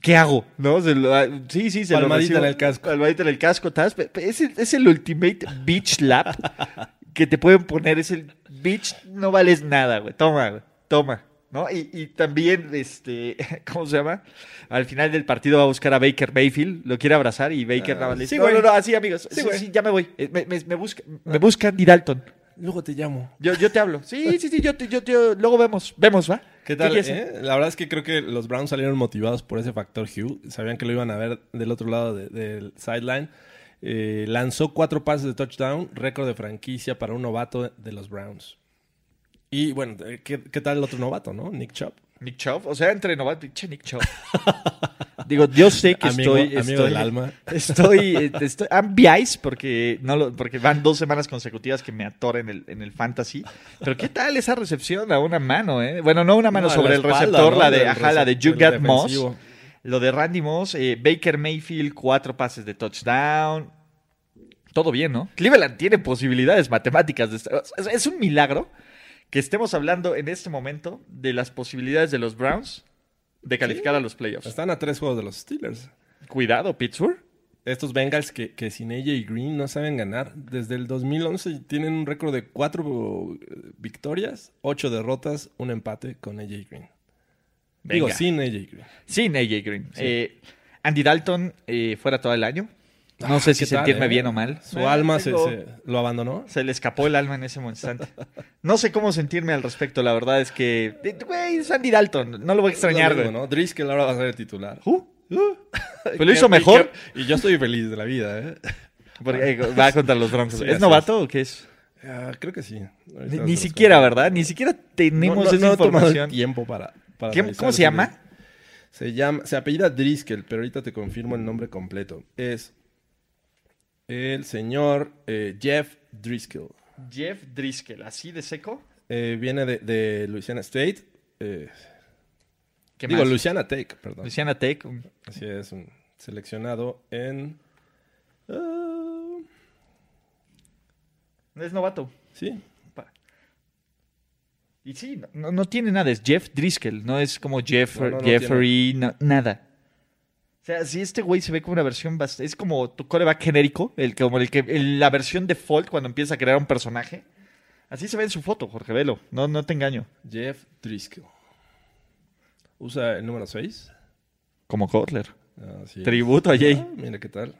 ¿Qué hago? ¿No? Se lo- ah, sí, sí, se Palmadita lo recibo. en el casco. Palmadita en el casco. pe- Es el, es el ultimate bitch slap que te pueden poner. Es el bitch, no vales nada, güey. Toma, güey. Toma. ¿No? Y, y también, este, ¿cómo se llama? Al final del partido va a buscar a Baker Mayfield, lo quiere abrazar y Baker nada más le dice, sí, no, no, no, así amigos, sí, sí, ya me voy, Eh, me, me, me busca- me buscan y Dalton, Luego te llamo. yo, yo te hablo, sí, sí, sí, yo, te- yo, te- luego vemos, vemos, ¿va? ¿Qué tal? quieres? eh? La verdad es que creo que los Browns salieron motivados por ese factor Hugh. Sabían que lo iban a ver del otro lado de- del sideline. Eh, lanzó cuatro pases de touchdown, récord de franquicia para un novato de los Browns. Y bueno, eh, ¿qué, qué tal el otro novato, no? Nick Chubb. Nick Chubb, o sea, entre novato, pinche Nick Chubb. Digo, yo sé que Amigo- estoy, amigo estoy, del alma. Estoy, eh, estoy biased porque no lo- porque van dos semanas consecutivas que me atoro en el, en el fantasy. Pero qué tal esa recepción a una mano, eh? Bueno, no una mano No, sobre la el espalda, receptor, ¿no? la de, ajá, la de You Got Moss. Lo de Randy Moss, eh, Baker Mayfield, cuatro pases de touchdown. Todo bien, ¿no? Cleveland tiene posibilidades matemáticas. De es, es un milagro que estemos hablando en este momento de las posibilidades de los Browns de calificar a los playoffs. Están a tres juegos de los Steelers. Cuidado, Pittsburgh. Estos Bengals que, que sin AJ Green no saben ganar. Desde el 2011 tienen un récord de cuatro eh, victorias, ocho derrotas, un empate con AJ Green. Digo, sin AJ Green. Sin AJ Green. Eh, Andy Dalton eh, fuera todo el año. No Ah, sé si ¿qué tal, sentirme eh? bien o mal. Su Eh, alma se, tengo- se- lo abandonó. Se le escapó el alma en ese instante. No sé cómo sentirme al respecto. La verdad es que, güey, es Andy Dalton. No lo voy a extrañar, mismo, ¿no? Driscoll ahora va a ser el titular. Uh, Pero lo hizo mejor. Y yo estoy feliz de la vida, ¿eh? Porque eh, va contra los Broncos. Sí, ¿Es novato o qué es? Ah, creo que sí. Ni, siquiera. ¿verdad? Ni siquiera tenemos No, no, esa no información. tiempo para, para ¿Qué- analizar ¿Cómo se llama? Se llama, se apellida Driscoll, pero ahorita te confirmo el nombre completo. Es el señor eh, Jeff Driscoll. Jeff Driscoll, así de seco. Eh, viene de, de Louisiana State. eh, ¿Qué digo, más? Louisiana Tech, perdón. Luciana Tech. Así es, un seleccionado en... ah, Es novato. sí, Y sí, no- no, tiene nada, es Jeff Driscoll, no es como Jeff, No, no, no Jeffrey, nada. O sea, si este güey se ve como una versión bastante... Es como tu coreback genérico, el, como el que, el- la versión default cuando empieza a crear un personaje. Así se ve en su foto, Jorge Velo, no, no te engaño. Jeff Driscoll. Usa el número 6. Como Kotler. Así es. Tributo a Jay. Ah, mira qué tal.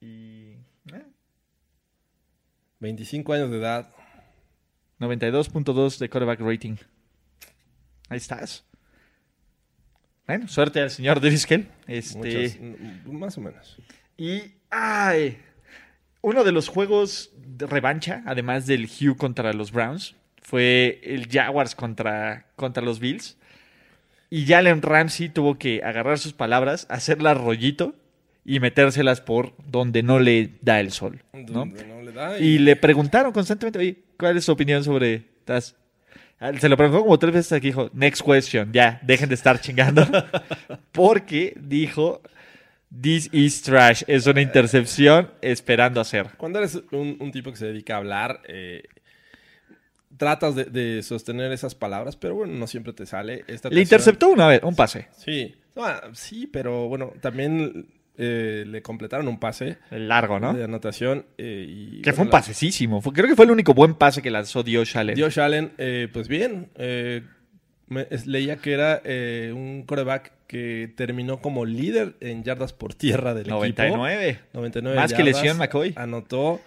Y... eh, 25 años de edad. 92.2 de coreback rating. Ahí estás. Bueno, suerte al señor Driscoll. Este... Más o menos. Y, ay, uno de los juegos de revancha, además del Hugh contra los Browns, fue el Jaguars contra, contra los Bills. Y Jalen Ramsey tuvo que agarrar sus palabras, hacerla rollito y metérselas por donde no le da el sol, ¿no? Donde no le da Y le preguntaron constantemente, oye, ¿cuál es su opinión sobre Taz? Ah, Se lo preguntó como tres veces aquí, dijo, next question, ya, dejen de estar chingando. Porque dijo, this is trash, es una intercepción esperando hacer. Cuando eres un, un tipo que se dedica a hablar, eh, tratas de, de sostener esas palabras, pero bueno, no siempre te sale. Esta Le interceptó una vez, un pase, Sí, Ah, sí, pero bueno, también eh, le completaron un pase el largo, ¿no? de anotación. eh, y, Que fue un pasecísimo. Fue- creo que fue el único buen pase que lanzó Dios Allen. Josh Allen, eh, pues bien, me- es- leía que era un coreback que terminó como líder en yardas por tierra del equipo. 99. 99 Más que yardas, lesión, McCoy. Anotó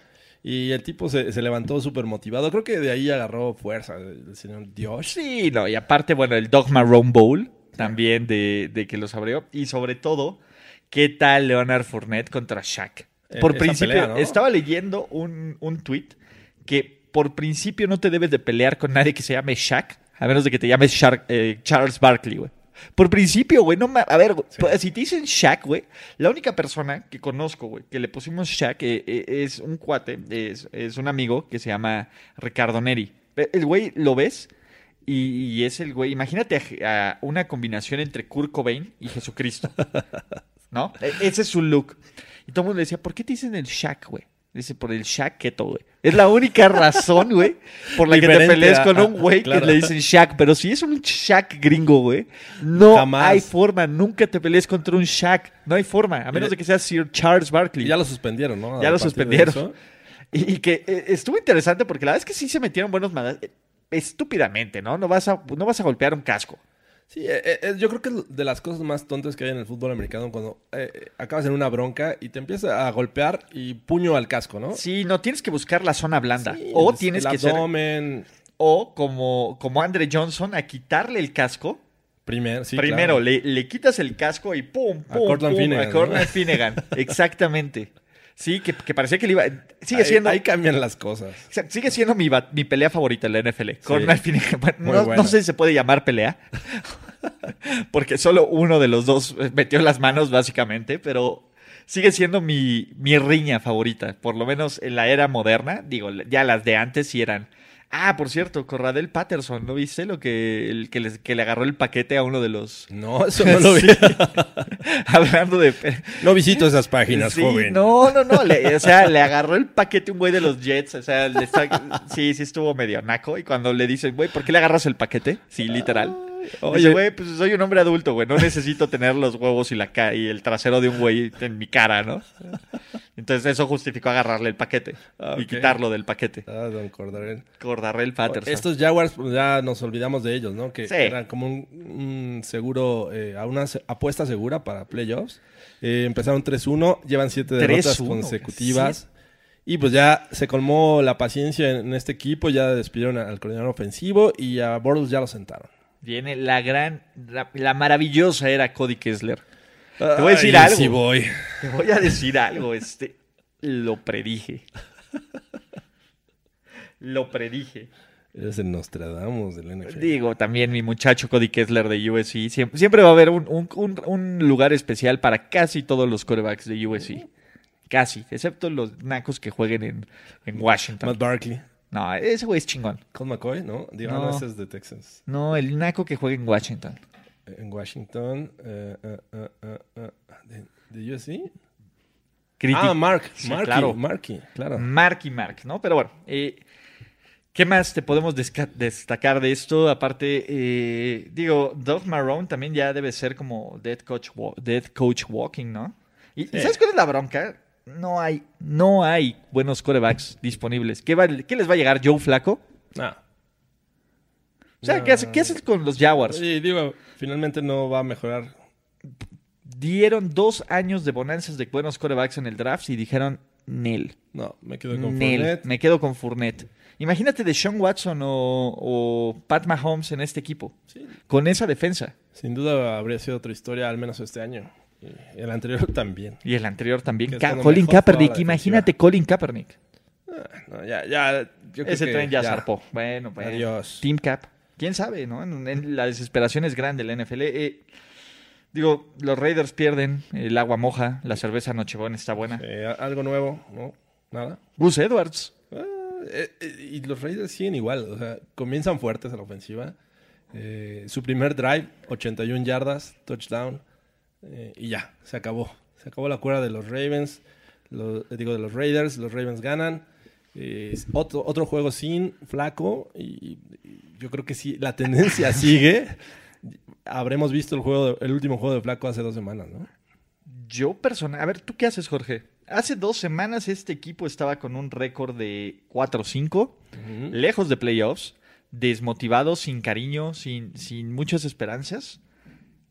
y el tipo se, se levantó súper motivado. Creo que de ahí agarró fuerza el, señor Dios. Sí, no, y aparte, bueno, el Dog Marrone Bowl también de, de que los abrió. Y sobre todo, ¿qué tal Leonard Fournette contra Shaq? Eh, Por esa principio, pelea, ¿no? estaba leyendo un, un tweet que por principio no te debes de pelear con nadie que se llame Shaq, a menos de que te llames Shar- eh, Charles Barkley, güey. Por principio, güey, no A ver, güey, pues, si te dicen Shaq, güey, la única persona que conozco, güey, que le pusimos Shaq eh, eh, es un cuate, es, es un amigo que se llama Ricardo Neri. El güey lo ves y, y es el güey. Imagínate a, a una combinación entre Kurt Cobain y Jesucristo. ¿No? E- Ese es su look. Y todo el mundo le decía, ¿por qué te dicen el Shaq, güey? Dice, por el Shaq keto, güey. Es la única razón, güey, por la que te pelees a- con un güey claro. que le dicen Shaq. Pero si es un Shaq gringo, güey, no Jamás. hay forma. Nunca te pelees contra un Shaq. No hay forma. A menos de que seas Sir Charles Barkley. Y ya lo suspendieron, ¿no? Ya lo suspendieron. Y, y que eh, estuvo interesante porque la verdad es que sí se metieron buenos madrazos. eh, Estúpidamente, ¿no? No vas a, no vas a golpear un casco. Sí, eh, eh, yo creo que es de las cosas más tontas que hay en el fútbol americano cuando eh, eh, acabas en una bronca y te empieza a golpear y puño al casco, ¿no? Sí, no tienes que buscar la zona blanda. Sí, o tienes el que ser. abdomen, O como, como Andre Johnson, a quitarle el casco. Primero, sí, Primero, claro. le, le quitas el casco y pum, A pum, Cortland pum, Finnegan, a Cortland ¿no? Finnegan. Exactamente. Sí, que, que parecía que le iba. Sigue Ahí- siendo. Ahí cambian las cosas. Sigue siendo mi, pelea favorita en la NFL. Finnegan. Bueno, Muy no, no sé si se puede llamar pelea. porque solo uno de los dos metió las manos, básicamente. Pero sigue siendo mi, mi riña favorita. Por lo menos en la era moderna. Digo, ya las de antes sí eran. Ah, por cierto, Corradel Patterson, ¿no viste lo que, el, que, les- que le agarró el paquete a uno de los. No, eso no lo vi. Hablando de. No visito esas páginas, Sí, joven. No, no, no. le- o sea, le agarró el paquete un güey de los Jets. O sea, le está- sí, sí estuvo medio naco. Y cuando le dicen, güey, ¿por qué le agarras el paquete? Sí, literal. Oye, güey, pues soy un hombre adulto, güey. No necesito tener los huevos y, la ca- y el trasero de un güey en mi cara, ¿no? Entonces eso justificó agarrarle el paquete Ah, y quitarlo del paquete. Ah, don Cordarel. Cordarrell Patterson. Estos Jaguars, pues, ya nos olvidamos de ellos, ¿no? Que Sí. eran como un, un seguro, eh, a una apuesta segura para playoffs. Eh, empezaron 3-1, llevan 7 derrotas 3-1, consecutivas. Y pues ya se colmó la paciencia en, en este equipo, ya despidieron al coordinador ofensivo y a Bortles ya lo sentaron. Viene la gran, la, la maravillosa era Cody Kessler. Te voy a decir Ay, algo. sí voy. Te voy a decir algo, este. Lo predije. Lo predije. Eres el Nostradamus del NFL. Digo, también mi muchacho Cody Kessler de USC. Siempre, siempre va a haber un, un- un- un lugar especial para casi todos los quarterbacks de USC. Casi, excepto los nacos que jueguen en, en Washington. Matt Barkley. No, ese güey es chingón. Colt McCoy, ¿no? Digo, No. es de Texas. No, el naco que juega en Washington. En Washington. eh, eh, eh, eh, eh, ¿De, de USC? Ah, Mark. Sí, Marky, claro. Marky, claro. Mark y Mark, ¿no? Pero bueno, eh, ¿qué más te podemos destacar de esto? Aparte, eh, digo, Doug Marrone también ya debe ser como Dead Coach, wa- dead coach Walking, ¿no? ¿Y, y Sí. sabes cuál es la bronca? No hay, no hay buenos corebacks disponibles. ¿Qué, va- qué les va a llegar Joe Flaco? Ah. O sea, No. ¿qué, hace- qué haces con los Jaguars? Sí, digo, finalmente no va a mejorar. Dieron dos años de bonanzas de buenos corebacks en el draft y dijeron, Nel. No, me quedo con Nel. Fournette. Me quedo con Fournette. Imagínate de Sean Watson o, o Pat Mahomes en este equipo. Sí, Con esa defensa. sin duda habría sido otra historia, al menos este año. El anterior también. Y el anterior también. Ca- Colin Kaepernick. Imagínate. Colin Kaepernick. Ah, no, ya, ya. yo creo Ese que tren ya, zarpó. Bueno, bueno. Adiós. Team Cap. ¿Quién sabe, no? En, en la desesperación es grande la NFL. Eh, Digo, los Raiders pierden, el agua moja, la cerveza Nochebuena está buena. Eh, algo nuevo, ¿no? Nada. Gus Edwards. Ah, eh, eh, y los Raiders siguen igual, o sea, comienzan fuertes a la ofensiva. Su primer drive, 81 yardas, touchdown, eh, y ya, se acabó. Se acabó la cuerda de los Ravens, lo- digo, de los Raiders, los Ravens ganan. Eh, otro, otro juego sin flaco, y, y yo creo que sí, la tendencia sigue. Habremos visto el, juego de- el último juego de flaco hace dos semanas, ¿no? Yo personal, a ver, ¿tú qué haces, Jorge? Hace dos semanas este equipo estaba con un récord de 4-5, lejos de playoffs, desmotivado, sin cariño, sin, sin muchas esperanzas.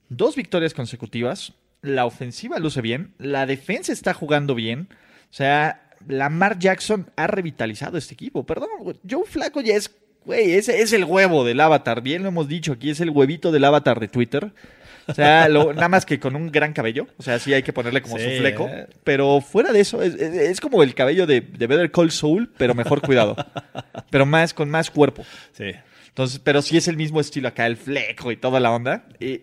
Dos victorias consecutivas, la ofensiva luce bien, la defensa está jugando bien. O sea, Lamar Jackson ha revitalizado este equipo. Perdón, Joe Flaco ya es, güey, ese es el huevo del avatar. Bien lo hemos dicho aquí, es el huevito del avatar de Twitter. O sea, lo- nada más que con un gran cabello. O sea, sí hay que ponerle como Sí, su fleco. ¿eh? Pero fuera de eso, es, es- es como el cabello de, de Better Call Saul, pero mejor cuidado. pero más, con más cuerpo. Sí. Entonces, pero sí es el mismo estilo acá, el fleco y toda la onda. Y,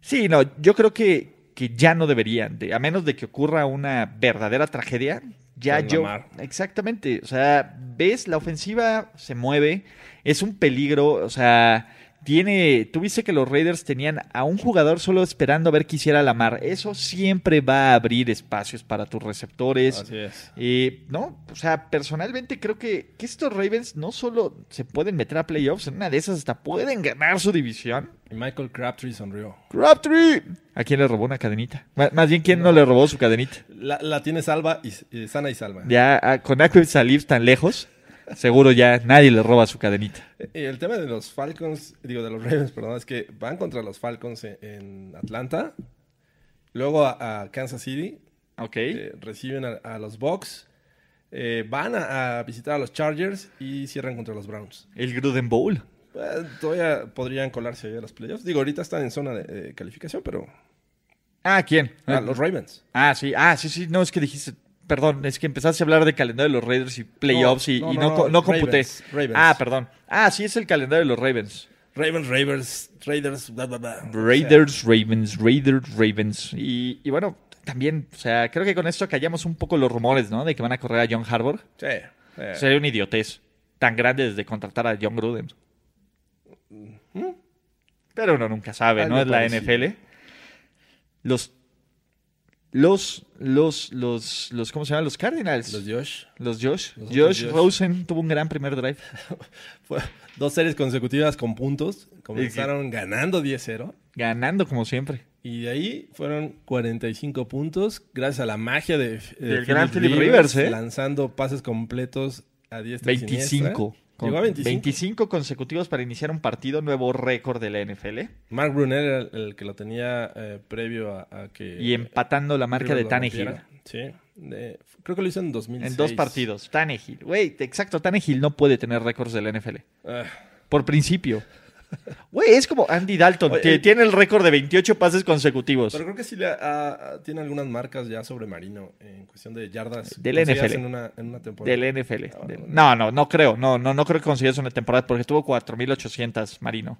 sí, no, yo creo que, que ya no deberían, de, a menos de que ocurra una verdadera tragedia. Ya yo. Exactamente. O sea, ves, la ofensiva se mueve, es un peligro. O sea, tiene. Tú viste que los Raiders tenían a un jugador solo esperando a ver qué hiciera Lamar. Eso siempre va a abrir espacios para tus receptores. Así es. Eh, no, o sea, personalmente creo que, que estos Ravens no solo se pueden meter a playoffs, en una de esas hasta pueden ganar su división. Y Michael Crabtree sonrió. Crabtree. ¿A quién le robó una cadenita? M- Más bien, ¿quién no, le robó su cadenita? La, la tiene salva y, sana y salva. Ya ah, con Akib Salif tan lejos, seguro ya nadie le roba su cadenita. Y el tema de los Falcons, digo, de los Ravens, perdón, es que van contra los Falcons en, Atlanta, luego a, a Kansas City, Ok. eh, reciben a, a los Bucks, eh, van a, a visitar a los Chargers y cierran contra los Browns. El Gruden Bowl. Eh, todavía podrían colarse ahí a los playoffs. Digo, ahorita están en zona de, de calificación, pero... Ah, ¿quién? Ah, los Ravens. Ah, sí, ah, sí, sí, no, es que dijiste, perdón, es que empezaste a hablar de calendario de los Raiders y playoffs No, y, no, y no, no, co- no, no computé. Ravens, Ravens. Ah, perdón. Ah, sí, es el calendario de los Ravens. Ravens, Ravens, Raiders, bla, bla, bla. Raiders, Ravens, Raiders, Ravens. Y, y bueno, también, o sea, creo que con esto callamos un poco los rumores, ¿no? De que van a correr a John Harbour. Sí. Sería una idiotez tan grande desde contratar a John Gruden. Pero uno nunca sabe, ¿no? Es la. NFL. Los. Los, los, los, los, ¿cómo se llaman? Los Cardinals. Los Josh. Los Josh. Los Josh. Rosen tuvo un gran primer drive. Dos series consecutivas con puntos. Comenzaron ganando 10-0. Ganando como siempre. Y de ahí fueron 45 puntos gracias a la magia de, de Del gran Philip Rivers, ¿eh? Lanzando pases completos a 10 25. Con Llegó a 25. 25 consecutivos para iniciar un partido, nuevo récord de la NFL. Mark Brunner era el, el que lo tenía eh, previo a, a que... Y empatando la marca Rivers de Tannehill. Sí. De- creo que lo hizo en 2006. En dos partidos. Tannehill. Güey, exacto. Tannehill no puede tener récords de la NFL. Ah, Por principio. Güey, es como Andy Dalton, Oye, tiene el récord de 28 pases consecutivos. pero creo que sí le tiene algunas marcas ya sobre Marino en cuestión de yardas. Del NFL. En una, en una temporada. Del NFL. Ah, Del-. No, no, no creo. No, no, no creo que consigas una temporada porque tuvo 4.800 Marino.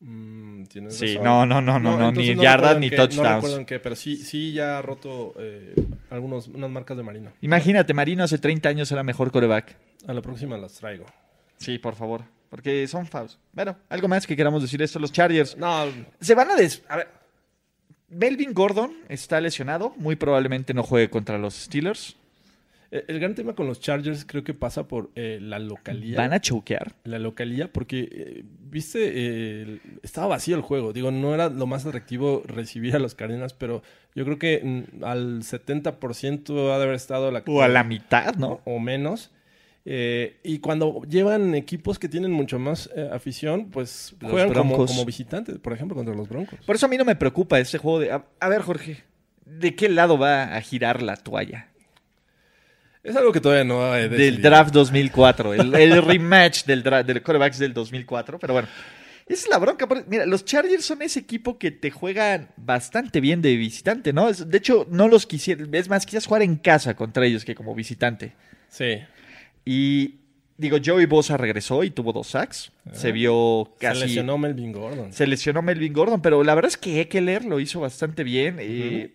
Mm, Sí, razón. no, no, no, no, no, ni yardas ni qué- touchdowns. No recuerdo en qué, pero sí, sí ya ha roto eh, algunos, unas marcas de Marino. Imagínate, Marino hace 30 años era mejor coreback. A la próxima las traigo. Sí, por favor. Porque son fouls. Bueno, algo más que queramos decir esto. Los Chargers No, se van a des... A ver. Melvin Gordon está lesionado. Muy probablemente no juegue contra los Steelers. eh, el gran tema con los Chargers creo que pasa por eh, la localidad. Van a choquear. La localidad, porque, eh, viste, eh, estaba vacío el juego. Digo, no era lo más atractivo recibir a los Cardinals, pero yo creo que mm, al 70% ha de haber estado la... O a la mitad, ¿no? o menos. Eh, y cuando llevan equipos que tienen mucho más eh, afición, pues Los juegan como, como visitantes, por ejemplo, contra los Broncos. Por eso a mí no me preocupa este juego de... A, a ver, Jorge. ¿De qué lado va a girar la toalla? Es algo que todavía no he Del draft 2004. El, el rematch del, del quarterbacks del 2004. Pero bueno. Esa es la bronca. Mira, los Chargers son ese equipo que te juegan bastante bien de visitante, ¿no? De hecho, no los quisiera... Es más, quizás jugar en casa contra ellos que como visitante. Sí. Y digo, Joey Bosa regresó y tuvo dos sacks. Se vio casi... Se lesionó Melvin Gordon. Se lesionó Melvin Gordon, pero la verdad es que Eckler lo hizo bastante bien. Eh,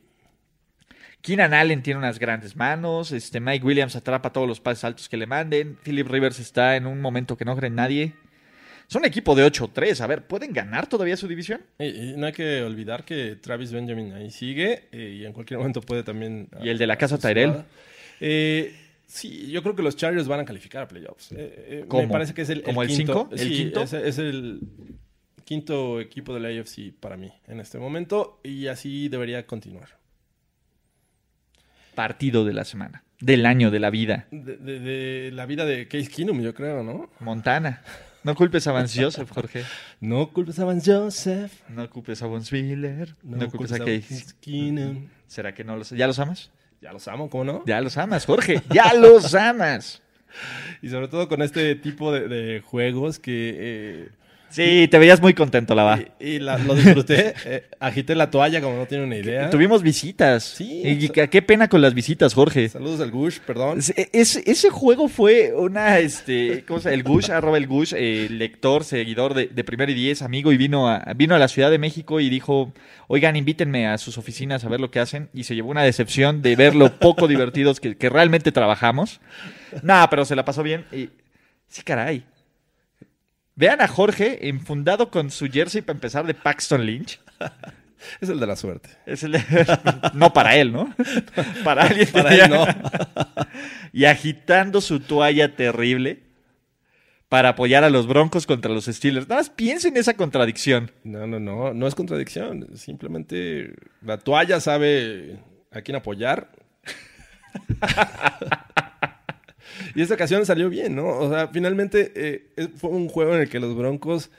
Keenan Allen tiene unas grandes manos. Este, Mike Williams atrapa todos los pases altos que le manden. Philip Rivers está en un momento que no cree en nadie. Es un equipo de 8-3. A ver, ¿pueden ganar todavía su división? Y, y no hay que olvidar que Travis Benjamin ahí sigue eh, y en cualquier momento puede también... Y el de la casa ah, Tyrell. Eh, sí, yo creo que los Chargers van a calificar a playoffs. Eh, eh, ¿Cómo? Me parece que es el, ¿Como el quinto. cinco? ¿El Sí, quinto? Es, es el quinto equipo de la AFC para mí en este momento y así debería continuar. Partido de la semana. Del año, de la vida. De, de- de la vida de Case Keenum, yo creo, ¿no? Montana. No culpes a Vance Joseph, Jorge. No culpes a Vance Joseph. No culpes a Von Spiller. No, culpes a Case. Case Keenum. ¿Será que no los... ¿Ya los amas? Ya los amo, ¿cómo no? Ya los amas, Jorge. Ya los amas. Y sobre todo con este tipo de, de juegos que... eh, Sí, te veías muy contento, la va. y y la- lo disfruté. eh, agité la toalla como no tiene una idea. Tuvimos visitas. Sí. Y qué qué pena con las visitas, Jorge. Saludos al Gush, perdón. Ese, ese- juego fue una, este, ¿cómo se llama? El Gush, arroba el Gush, eh, lector, seguidor de, de Primer y Diez, amigo, y vino a, vino a la Ciudad de México y dijo, oigan, invítenme a sus oficinas a ver lo que hacen, y se llevó una decepción de ver lo poco divertidos que, que realmente trabajamos. Nada, pero se la pasó bien. Y, sí, caray. Vean a Jorge enfundado con su jersey para empezar de Paxton Lynch. Es el de la suerte. Es el de- no para él, ¿no? Para alguien Para tenía- él no. y agitando su toalla terrible para apoyar a los Broncos contra los Steelers. Nada más piensa en esa contradicción. No, no, no. No es contradicción. Simplemente la toalla sabe a quién apoyar. Y esta ocasión salió bien, ¿no? O sea, finalmente eh, fue un juego en el que los Broncos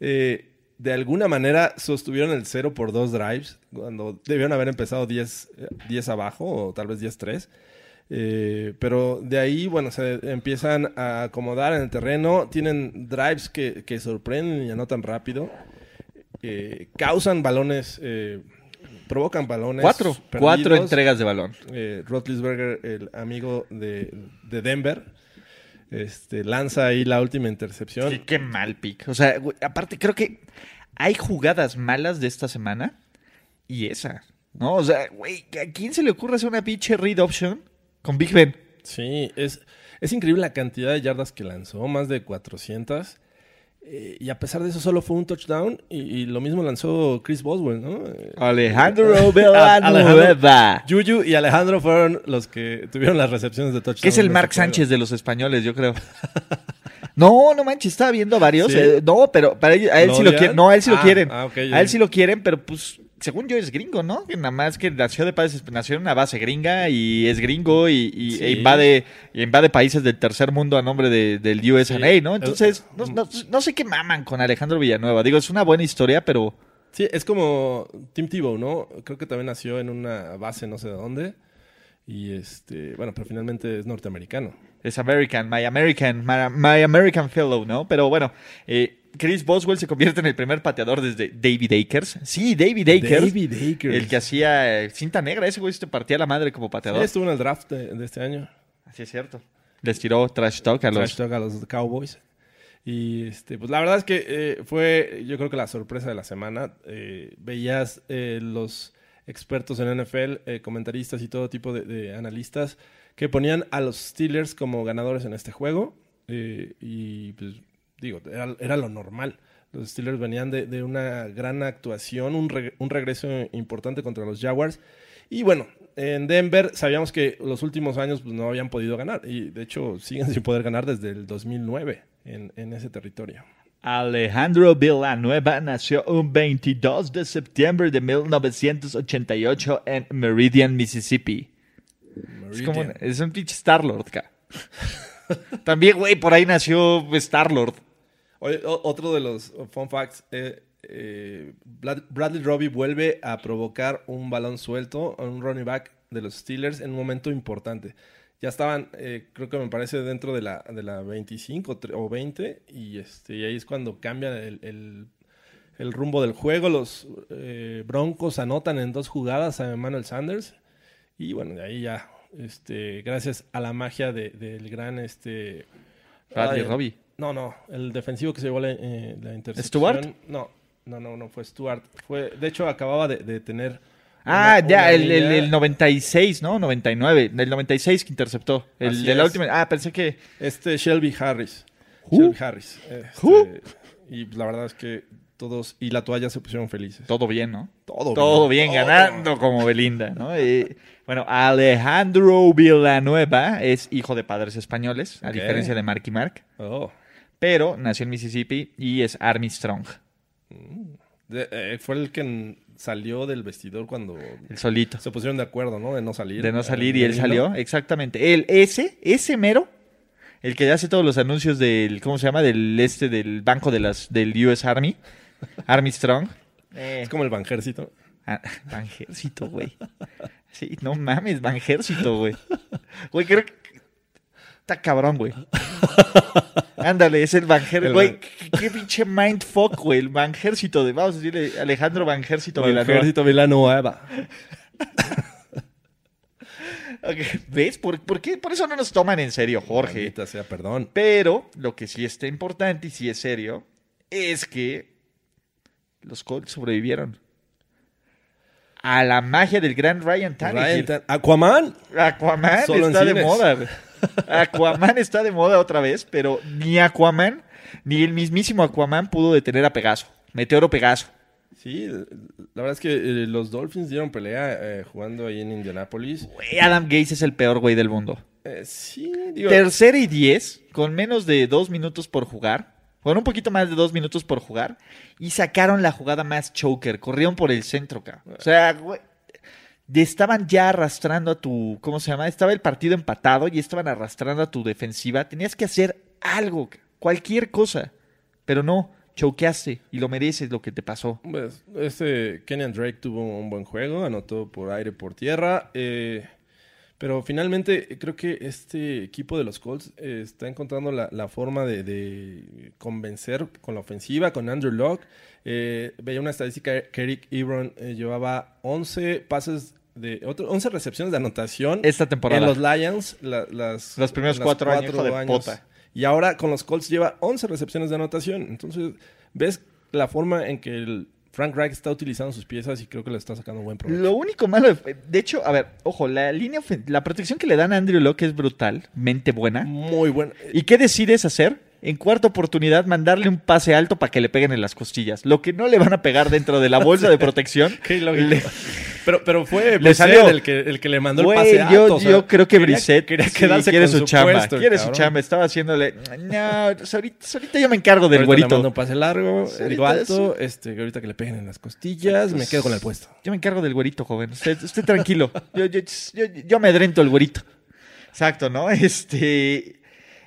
eh, de alguna manera sostuvieron el 0 por dos drives cuando debieron haber empezado 10, eh, 10 abajo o tal vez 10-3. Eh, pero de ahí, bueno, se empiezan a acomodar en el terreno. Tienen drives que, que sorprenden y anotan rápido. Eh, causan balones, eh, provocan balones. Cuatro, perdidos. cuatro entregas de balón. Eh, Roethlisberger, el amigo de, de Denver, este, lanza ahí la última intercepción. Sí, qué mal pick. O sea, aparte creo que hay jugadas malas de esta semana y esa. ¿No? O sea, güey, ¿a quién se le ocurre hacer una pinche read option con Big Ben? Sí, es, es increíble la cantidad de yardas que lanzó, más de 400. Eh, y a pesar de eso solo fue un touchdown y, y lo mismo lanzó Chris Boswell, ¿no? Eh, Alejandro Villanueva. Juju y Alejandro fueron los que tuvieron las recepciones de touchdown. Que es el Mark. Sánchez de los españoles, yo creo. No, no manches, estaba viendo a varios. ¿Sí? eh, no, pero para ellos- a él ¿Lo sí lo quieren. No, a él sí lo Ah, quieren. ah, a él sí lo quieren, pero pues, según yo es gringo, ¿no? Que nada más que nació de padres, nació en una base gringa y es gringo y, y- Sí. e invade, y invade países del tercer mundo a nombre de- del USA, Sí. ¿no? Entonces, no, no- no sé qué maman con Alejandro Villanueva. Digo, es una buena historia, pero Sí, es como Tim Tebow, ¿no? Creo que también nació en una base no sé de dónde. Y este, bueno, pero finalmente es norteamericano. Es American, my American, my, my American fellow, ¿no? Pero bueno, eh, Chris Boswell se convierte en el primer pateador desde David Akers. Sí, David Akers. David Akers. El que hacía eh, cinta negra, ese güey se partía la madre como Sí, pateador. estuvo en el draft de, de este año. Así es cierto. Les tiró trash talk a los... Trash talk a los Cowboys. Y este, pues la verdad es que eh, fue, yo creo que la sorpresa de la semana. Eh, veías eh, los expertos en NFL, comentaristas y todo tipo de, de analistas que ponían a los Steelers como ganadores en este juego. Y pues digo, era, era lo normal. Los Steelers venían de, de una gran actuación, un, reg- un regreso importante contra los Jaguars. Y bueno, en Denver sabíamos que los últimos años pues, no habían podido ganar. Y de hecho siguen sin poder ganar desde el 2009 en, en ese territorio. Alejandro Villanueva nació un 22 de septiembre de 1988 en Meridian, Mississippi. Es, como, es un pinche Star-Lord. También, güey, por ahí nació Star-Lord. Otro de los fun facts. eh, eh, Brad- Bradley Robbie vuelve a provocar un balón suelto a un running back de los Steelers en un momento importante. Ya estaban, eh, creo que me parece, dentro de la, de la 25 tre- o 20 y, este, y ahí es cuando cambia el, el- el rumbo del juego. Los eh, Broncos anotan en dos jugadas a Emmanuel Sanders y bueno, de ahí ya, este, gracias a la magia de- del gran este, Bradley Robbie. No, no, el defensivo que se llevó la, eh, la intercepción. ¿Stuart? No, no, no, no fue Stuart. Fue, de hecho, acababa de, de tener. Ah, una- ya, una el, el, el 96, ¿no? 99. El 96 que interceptó. El Así de la es. última. Ah, pensé que. Este Shelby Harris. Who? Shelby Harris. este, Who? y la verdad es que todos y la toalla se pusieron felices. Todo bien, ¿no? Todo, Todo bien, ganando como Belinda, ¿no? Bueno, Alejandro Villanueva es hijo de padres españoles, a diferencia de Marky Mark, Oh. Pero nació en Mississippi y es Army Strong, De- eh, fue el que salió del vestidor cuando el solito. se pusieron de acuerdo, ¿no? De no salir. De no salir Eh, y él salió, exactamente. Él, ese, ese mero, el que hace todos los anuncios del, ¿cómo se llama? Del este, del banco de las, del US Army, Army Strong. Eh, Es como el Banjercito. Ah, Banjército, güey. Sí, no mames, Banjército, güey. Güey, creo que está cabrón, güey. Ándale, es el Banjer, güey. Qué, pinche mindfuck, güey. El Banjército de, vamos a decirle Alejandro Banjército Villanueva. Banjercito Villanueva. Ok, ¿Ves? ¿Por, por qué? Por eso no nos toman en serio, Jorge. Maldita sea, perdón. Pero lo que sí está importante y sí es serio es que los Colts sobrevivieron a la magia del gran Ryan Tannehill. Ryan Tan- Aquaman. Aquaman Solo está de moda. Aquaman está de moda otra vez, pero ni Aquaman, ni el mismísimo Aquaman pudo detener a Pegaso. Meteoro Pegaso. Sí, la verdad es que eh, los Dolphins dieron pelea eh, jugando ahí en Indianapolis. Güey, Adam Gaze es el peor güey del mundo. Eh, sí, digo. Tercera y diez, con menos de dos minutos por jugar, con un poquito más de dos minutos por jugar, y sacaron la jugada más choker. Corrieron por el centro, cabrón. O sea, güey, estaban ya arrastrando a tu, ¿cómo se llama? Estaba el partido empatado y estaban arrastrando a tu defensiva. Tenías que hacer algo, cualquier cosa, pero no, choqueaste y lo mereces lo que te pasó. Pues, este Kenyan Drake tuvo un buen juego, anotó por aire, por tierra. eh, pero finalmente eh, creo que este equipo de los Colts eh, está encontrando la, la forma de, de convencer con la ofensiva, con Andrew Locke. Eh, veía una estadística que Eric Ebron eh, llevaba 11 pases de otro- 11 recepciones de anotación Esta temporada. en los Lions. la- las, Los primeros las cuatro años. Y ahora con los Colts lleva 11 recepciones de anotación. Entonces, ves la forma en que el Frank Reich está utilizando sus piezas y creo que le está sacando buen provecho. Lo único malo, de, de hecho, a ver, ojo, la línea, la protección que le dan a Andrew Locke es brutal, mente buena. Muy bueno. ¿Y qué decides hacer? En cuarta oportunidad, mandarle un pase alto para que le peguen en las costillas. Lo que no le van a pegar dentro de la bolsa de protección. Qué ilógico. le- Pero, pero fue Le Brissett salió. el que, el que le mandó el pase alto. yo, o sea, yo creo que quería- Brissett quería sí, quedarse quiere con su, chamba. puesto, quiere su chamba. Estaba haciéndole. No, pues ahorita, ahorita yo me encargo del Ahorita güerito. un pase largo, Sí, digo alto, este, ahorita que le peguen en las costillas, me quedo con el puesto. Yo me encargo del güerito, joven. Usted, usted tranquilo. Yo, yo, yo, yo amedrento el güerito. Exacto, ¿no? Este.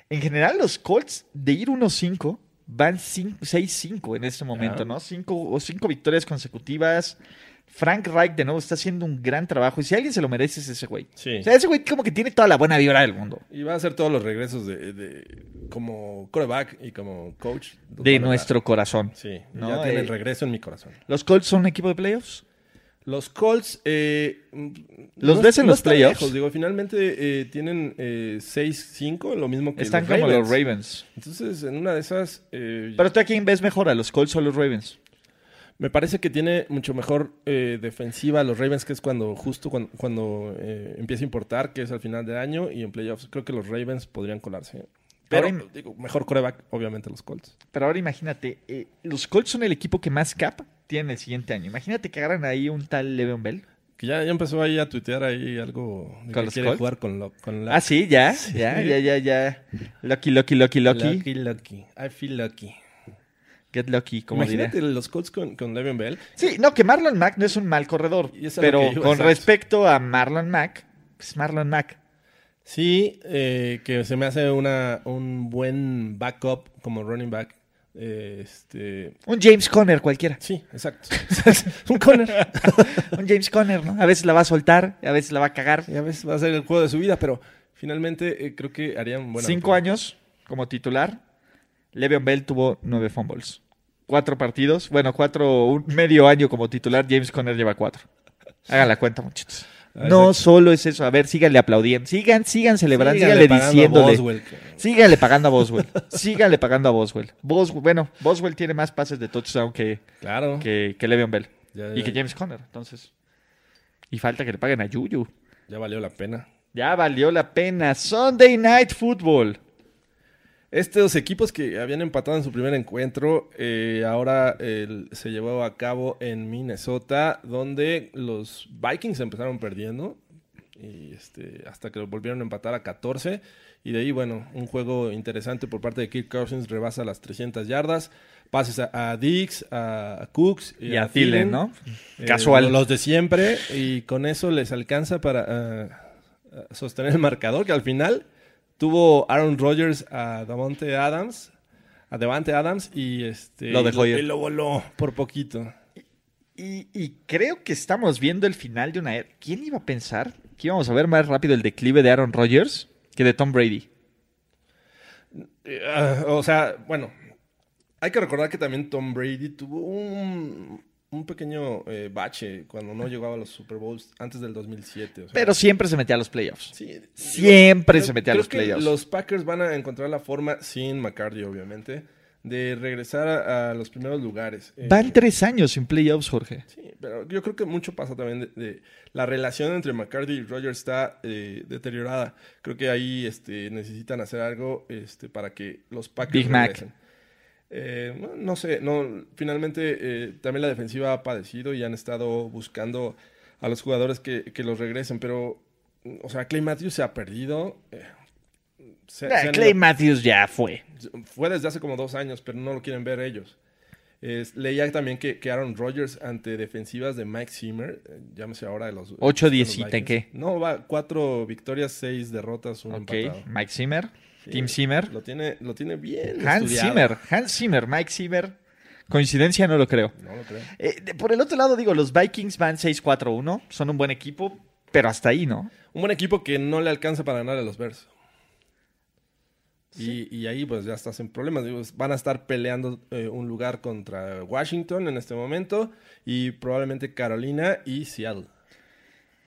En general, los Colts de ir 1-5 van 5 6-5 en este momento, Ah. ¿no? Cinco, o cinco victorias consecutivas. Frank Reich, de nuevo, está haciendo un gran trabajo. Y si alguien se lo merece, es ese güey. Sí. O sea, ese güey como que tiene toda la buena vibra del mundo. Y va a hacer todos los regresos de, de- como coreback y como coach. De nuestro corazón. Sí, ¿no? ya tiene Eh, el regreso en mi corazón. ¿Los Colts son un equipo de playoffs? Los Colts. eh, ¿Los no- ves en no los playoffs? lejos, digo, finalmente eh, tienen eh, 6-5, lo mismo que Están los como Ravens. los Ravens. Entonces, en una de esas. eh, Pero tú a quién ves mejor, a los Colts o a los Ravens? Me parece que tiene mucho mejor eh, defensiva los Ravens, que es cuando justo cuando, cuando eh, empieza a importar, que es al final del año, y en playoffs creo que los Ravens podrían colarse. Pero, Ahora digo, mejor coreback, obviamente, los Colts. Pero ahora imagínate, eh, los Colts son el equipo que más cap tiene el siguiente año. Imagínate que agarran ahí un tal Le'Veon Bell. Que ya, ya empezó ahí a tuitear ahí algo de ¿Con que los quiere Colts? jugar con, lo, con la... Ah, sí, ya, ya, ya, ya, ya. Lucky, lucky, lucky, lucky. Lucky, lucky. I feel lucky. Get lucky, como diría. Imagínate los Colts con, con Le'Veon Bell. Sí, no, que Marlon Mack no es un mal corredor. Y es Pero iba, con exacto. respecto a Marlon Mack, pues Marlon Mack. Sí, eh, que se me hace una, un buen backup como running back. Eh, este... Un James Conner cualquiera. Sí, exacto. un corner. Un James Conner, ¿no? A veces la va a soltar, a veces la va a cagar. Ya ves, va a ser el juego de su vida, pero finalmente eh, creo que harían buena Cinco años como titular. Le'Veon Bell tuvo nueve fumbles. Cuatro partidos. Bueno, cuatro, un medio año como titular. James Conner lleva cuatro. Hagan la cuenta, muchachos. No Exacto. solo es eso. A ver, síganle aplaudiendo. Sigan, sigan celebrando. Síganle Síganle, diciéndole. Boswell, Síganle pagando a Boswell. síganle pagando a Boswell. Boswell. Bueno, Boswell tiene más pases de touchdown que, Claro. que, que Le'Veon Bell. Ya, Y que James Conner. Entonces. Y falta que le paguen a Yuyu. Ya valió la pena. Ya valió la pena. Sunday Night Football. Estos equipos que habían empatado en su primer encuentro, eh, ahora el- se llevó a cabo en Minnesota, donde los Vikings empezaron perdiendo y este, hasta que volvieron a empatar a 14. Y de ahí, bueno, un juego interesante por parte de Kirk Cousins, rebasa las 300 yardas, pases a, a Diggs, a, a Cooks Y a Thielen, ¿no? Eh, Casual. Los de siempre, y con eso les alcanza para ah, sostener el marcador, que al final tuvo Aaron Rodgers a Davante Adams, a Devante Adams, y este Lo dejó y ir. y lo voló por poquito. Y, y creo que estamos viendo el final de una era. ¿Quién iba a pensar que íbamos a ver más rápido el declive de Aaron Rodgers que de Tom Brady? Eh, ah, o sea, bueno, hay que recordar que también Tom Brady tuvo un, un pequeño eh, bache cuando no llegaba a los Super Bowls antes del 2007. o sea, Pero siempre se metía a los playoffs. Sí, Siempre creo- se metía a los playoffs. Los Packers van a encontrar la forma, sin McCarthy obviamente, de regresar a, a los primeros lugares. Eh, Van tres años sin playoffs, Jorge. Sí, pero yo creo que mucho pasa también de, de- la relación entre McCarthy y Rogers está eh, deteriorada. Creo que ahí este, necesitan hacer algo este, para que los Packers Big Mac. Eh, no, no sé, no, finalmente eh, también la defensiva ha padecido y han estado buscando a los jugadores que, que los regresen, pero, o sea, Clay Matthews se ha perdido. eh, se- se han Clay ido- Matthews ya fue. fue desde hace como dos años, pero no lo quieren ver ellos. Es- leía también que, que Aaron Rodgers ante defensivas de Mike Zimmer, eh, llámese ahora de los... Ocho de los diecita, Vikings. ¿qué? No, va cuatro victorias, seis derrotas, un Ok, empatado. Mike Zimmer, Sí, Team Zimmer, Lo tiene, lo tiene bien Hans estudiado. Zimmer, Hans Zimmer, Mike Zimmer. Coincidencia, no lo creo. No lo creo. Eh, de- por el otro lado, digo, los Vikings van 6-4-1, son un buen equipo, pero hasta ahí, ¿no? Un buen equipo que no le alcanza para ganar a los Bears. Y, y ahí pues ya estás en problemas. Digo, van a estar peleando eh, un lugar contra Washington en este momento y probablemente Carolina y Seattle.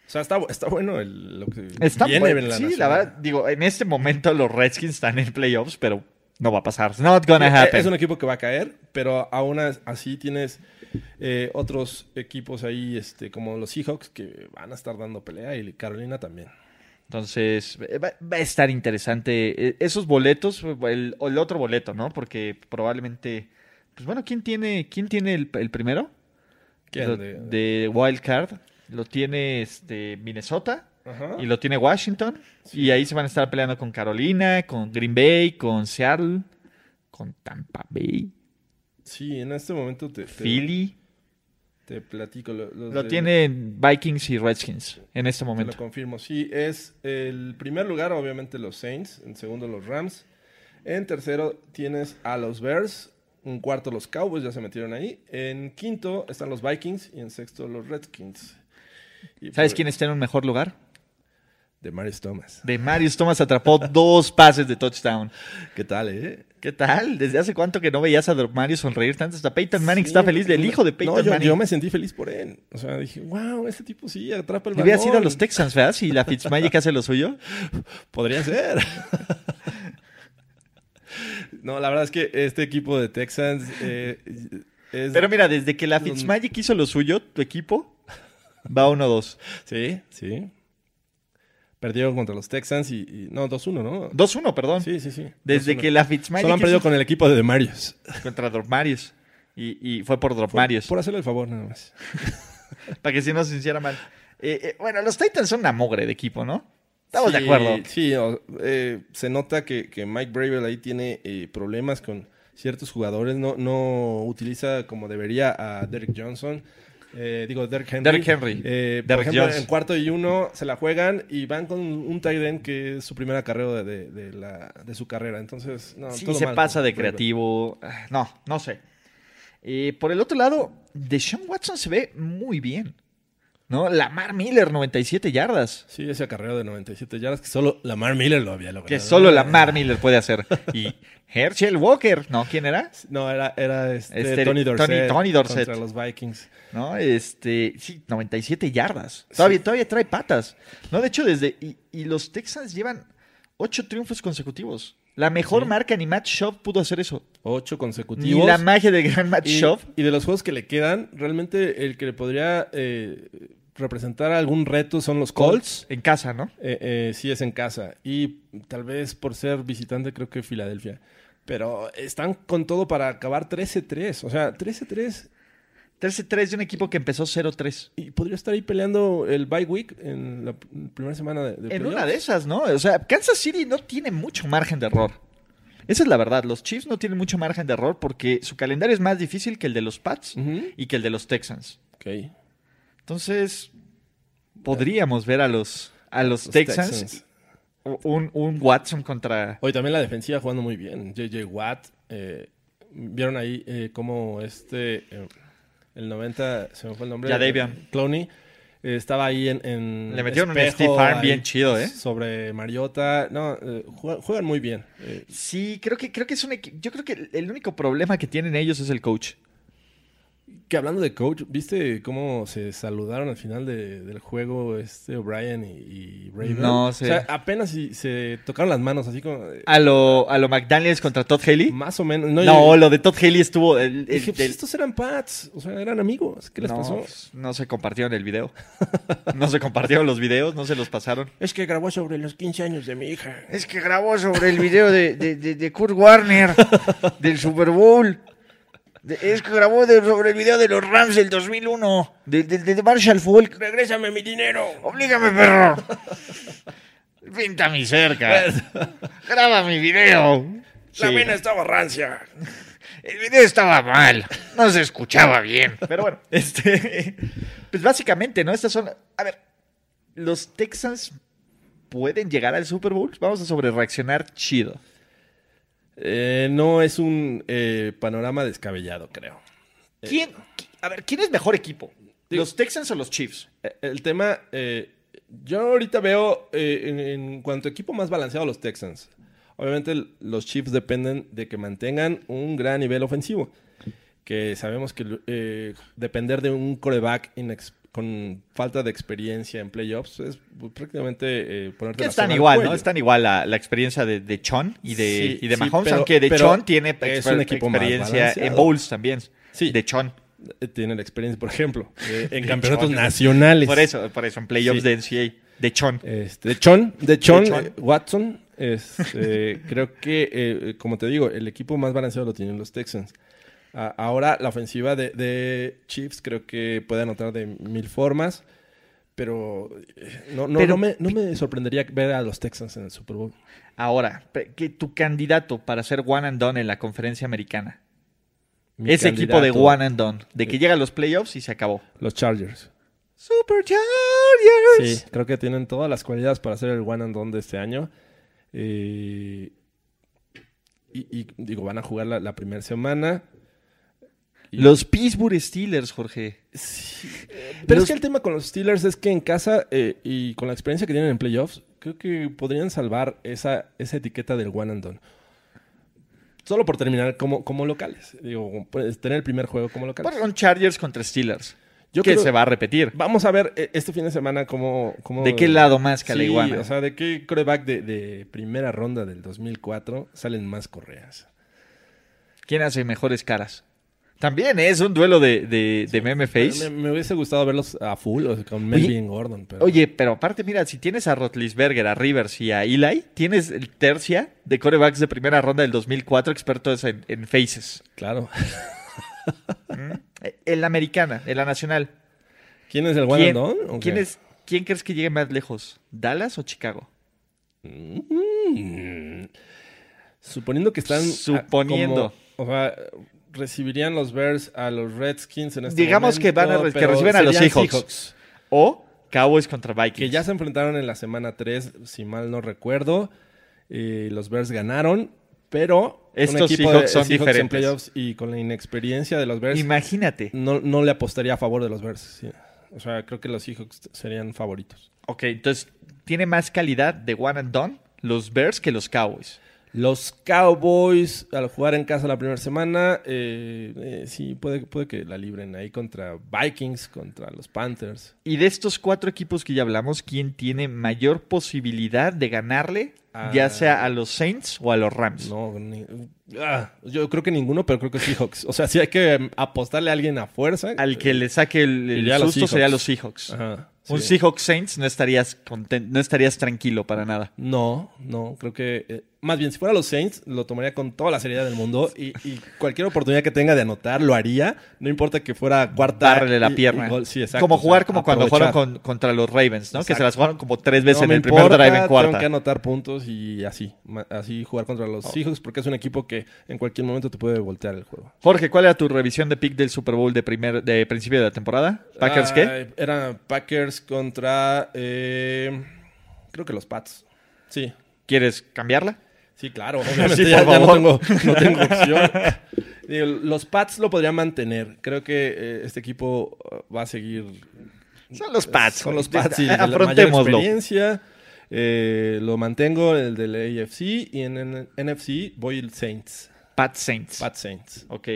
O sea, está, está bueno el, lo que Está viene en la Sí, la verdad, digo, en este momento los Redskins están en playoffs, pero no va a pasar. It's not gonna Sí, happen. Es un equipo que va a caer, pero aún as- así tienes eh, otros equipos ahí, este, como los Seahawks, que van a estar dando pelea y Carolina también. Entonces, eh, va, va a estar interesante. Eh, Esos boletos, el, o el otro boleto, ¿no? Porque probablemente. Pues bueno, ¿quién tiene, quién tiene el, el primero? ¿Quién? Lo- De- de Wild Card. Lo tiene este, Minnesota Ajá. y lo tiene Washington. Y ahí se van a estar peleando con Carolina, con Green Bay, con Seattle, con Tampa Bay, Sí, en este momento te, Philly. te platico. Lo, los Lo de- tienen Vikings y Redskins en este Te lo momento. confirmo. Sí, es el primer lugar, obviamente, los Saints. En segundo, los Rams. En tercero, tienes a los Bears. En cuarto, los Cowboys, ya se metieron ahí. En quinto, están los Vikings. Y en sexto, los Redskins. Y ¿Sabes quién está en un mejor lugar? De Marius Thomas. De Marius Thomas atrapó dos pases de touchdown. ¿Qué tal, eh? ¿Qué tal? ¿Desde hace cuánto que no veías a Marius sonreír tanto? Hasta Peyton Manning Sí, está feliz del hijo de Peyton no, yo, Manning. yo me sentí feliz por él. O sea, dije, wow, este tipo sí atrapa el Le hubiera balón. sido a los Texans, ¿verdad? Si la Fitzmagic hace lo suyo. Podría ser. no, la verdad es que este equipo de Texans eh, es... Pero mira, desde que la. Fitzmagic hizo lo suyo, tu equipo va 1-2. Sí, sí. Perdieron contra los Texans y... y- no, 2-1, ¿no? 2-1, perdón. Sí, sí, sí. Desde 2-1. que la Fitzmagic Solo han perdido hizo con el equipo de Demarius. contra Drop Marius. Y, y fue por Drop Marius. Por hacerle el favor, nada más. Para que si no se hiciera mal. Eh, eh, bueno, los Titans son una mogre de equipo, ¿no? Estamos de acuerdo. Sí, eh, se nota que, que Mike Bravel ahí tiene eh, problemas con ciertos jugadores. No, no utiliza como debería a Derek Johnson. Eh, digo, Derek Henry. Derrick Henry. Eh, por Derrick ejemplo, en cuarto y uno se la juegan y van con un tight end que es su primera carrera de, de- de la, de su carrera. Entonces, no, Sí, todo se mal pasa de creativo. Ah, No, no sé. Eh, por el otro lado, Deshaun Watson se ve muy bien. ¿No? Lamar Miller, 97 yardas. Sí, ese acarreo de 97 yardas que solo Lamar Miller lo había logrado. Que solo Lamar Miller puede hacer. Y Herschel Walker, ¿no? ¿Quién era? No, era, era este, Este, Tony Dorsett. Tony- Tony Dorsett. Contra los Vikings. ¿No? Este, sí, 97 yardas. Todavía, todavía trae patas. No, de hecho, desde. Y, y los Texans llevan ocho triunfos consecutivos. La mejor Sí. marca ni Matt Schaub pudo hacer eso. Ocho consecutivos. la magia del gran Matt y, Schaub. y de los juegos que le quedan, realmente el que le podría eh, representar algún reto son los Colts. En casa, ¿no? Eh, eh, sí es en casa. Y tal vez por ser visitante creo que Filadelfia. Pero están con todo para acabar 13-3. O sea, 13-3. 13-3 de un equipo que empezó 0-3. Y podría estar ahí peleando el bye week en la primera semana de, de En una de esas, ¿no? O sea, Kansas City no tiene mucho margen de error. Esa es la verdad. Los Chiefs no tienen mucho margen de error porque su calendario es más difícil que el de los Pats y que el de los Texans. Ok. Entonces, podríamos ver a los, a los, Los Texans, Texans. Un, un Watson contra... Hoy también la defensiva jugando muy bien. JJ Watt. eh, Vieron ahí eh, cómo este. eh, el 90. Se me fue el nombre. Jadavion. Clowney. eh, estaba ahí en. en Le metieron un Steve bien chido, ¿eh? Sobre Mariota. No, eh, juegan, juegan muy bien. Eh, Sí, creo que, creo que es un equipo... Yo creo que el único problema que tienen ellos es el coach. Que hablando de coach, ¿viste cómo se saludaron al final de- del juego este O'Brien y, y Raven? No sé. O sea, apenas si se tocaron las manos, así como. eh, A lo, a lo McDaniels contra Todd Haley. más o menos. No, yo- lo de Todd Haley estuvo... el- el- dije, pues, el- estos eran Pats. O sea, eran amigos. ¿Qué les no, pasó? pues, no se compartieron el video. No se compartieron los videos, no se los pasaron. Es que grabó sobre los 15 años de mi hija. Es que grabó sobre el video de, de, de- de Kurt Warner del Super Bowl. Es que grabó de- sobre el video de los Rams del 2001, de, de, de Marshall Falk. Regrésame mi dinero. Oblígame, perro. Vente a mi cerca. Graba mi video. La Sí. vena estaba rancia. El video estaba mal. No se escuchaba bien. Pero bueno, este, pues básicamente, ¿no? Estas son, a ver, los Texans pueden llegar al Super Bowl. Vamos a sobre reaccionar chido. Eh, no es un eh, panorama descabellado, creo. ¿Quién, qui- a ver, ¿quién es mejor equipo? ¿Los Texans o los Chiefs? Eh, El tema, eh, yo ahorita veo eh, en, en cuanto a equipo más balanceado los Texans. Obviamente los Chiefs dependen de que mantengan un gran nivel ofensivo. Que sabemos que depender de un coreback inex- con falta de experiencia en playoffs es prácticamente eh, ponerte Que la están igual, ¿no? Están igual la, la experiencia de, de Chon y de, Sí, y de sí, Mahomes, pero- aunque de Chon tiene es un equipo más experiencia en bowls también. Sí. De Chon. Eh, Tienen la experiencia, por ejemplo, eh, en De campeonatos Chon. nacionales. Por eso, por eso, en playoffs Sí. de NCAA. De Chon. Este, de Chon, de Chon, De Chon. eh, Watson. es, eh, creo que, eh, como te digo, el equipo más balanceado lo tienen los Texans. Ahora, la ofensiva de, de Chiefs creo que puede anotar de mil formas. Pero, eh, no, no, Pero- no, me, no me sorprendería ver a los Texans en el Super Bowl. Ahora, que tu candidato para ser one and done en la conferencia americana. Mi Ese equipo de one and done. De que llega a los playoffs y se acabó. Los Chargers. Super Chargers. Sí, creo que tienen todas las cualidades para ser el one and done de este año. Eh, y, y, digo, van a jugar la, la primera semana. Los Pittsburgh Steelers, Jorge. Pero Los- es que el tema con los Steelers es que en casa eh, y con la experiencia que tienen en playoffs, creo que podrían salvar esa, esa etiqueta del one and done. Solo por terminar como, como locales. Digo, pues, tener el primer juego como locales. Son Chargers contra Steelers. Yo que creo- se va a repetir. Vamos a ver eh, este fin de semana cómo... cómo ¿De qué lado más que la Sí, iguana? o sea, de qué coreback de, de primera ronda del 2004 salen más correas. ¿Quién hace mejores caras? También es un duelo de, de, de meme face. Me, me hubiese gustado verlos a full, o sea, con Oye, Melvin Gordon. Pero... Oye, pero aparte, mira, si tienes a Rotlisberger, a Rivers y a Eli, tienes el tercia de corebacks de primera ronda del 2004 expertos en, en faces. Claro. Eh, En la americana, en la nacional. ¿Quién es el one ¿Quién, and done? ¿O quién es, ¿Quién crees que llegue más lejos? ¿Dallas o Chicago? Mm. Suponiendo que están... Suponiendo. como- o sea, recibirían los Bears a los Redskins en este Digamos momento, que van a que reciben a los Seahawks. ¿O Cowboys contra Vikings? Que ya se enfrentaron en la semana 3, si mal no recuerdo. Y los Bears ganaron, pero... un Estos equipo Seahawks son en diferentes. playoffs y con la inexperiencia de los Bears, Imagínate. no, no le apostaría a favor de los Bears. sí. O sea, creo que los Seahawks serían favoritos. Ok, entonces, ¿tiene más calidad de one and done los Bears que los Cowboys? Los Cowboys, al jugar en casa la primera semana, eh, eh, sí, puede, puede que la libren ahí contra Vikings, contra los Panthers. Y de estos cuatro equipos que ya hablamos, ¿quién tiene mayor posibilidad de ganarle, Ah. ya sea a los Saints o a los Rams? No, ni- ah, yo creo que ninguno, pero creo que Seahawks. O sea, si hay que em, apostarle a alguien a fuerza. Al que le saque el, el a los susto sería los Seahawks. Un. Seahawks Saints no estarías conten- no estarías tranquilo para nada. No, no, creo que... eh, más bien, si fuera los Saints, lo tomaría con toda la seriedad del mundo y, y cualquier oportunidad que tenga de anotar, lo haría. No importa que fuera cuarta... Darle la y- pierna. y gol. Sí, exacto, como o sea, jugar como cuando jugaron con- contra los Ravens, ¿no? Que se las jugaron como tres veces No en el primer importa, drive en Tengo cuarta. que anotar puntos y así. Así jugar contra los Oh. Seahawks porque es un equipo que en cualquier momento te puede voltear el juego. Jorge, ¿cuál era tu revisión de pick del Super Bowl de primer de principio de la temporada? ¿Packers qué? Ay, Era Packers contra... eh, creo que los Pats. Sí. ¿Quieres cambiarla? Sí, claro. Obviamente Sí, ya, por ya no tengo, no tengo opción. Digo, los Pats lo podrían mantener. Creo que eh, este equipo uh, va a seguir... Son los Pats. Son los Pats y la mayor experiencia. Eh, lo mantengo, el del AFC. Y en el NFC voy el Saints. Pats Saints. Pat Saints. Ok.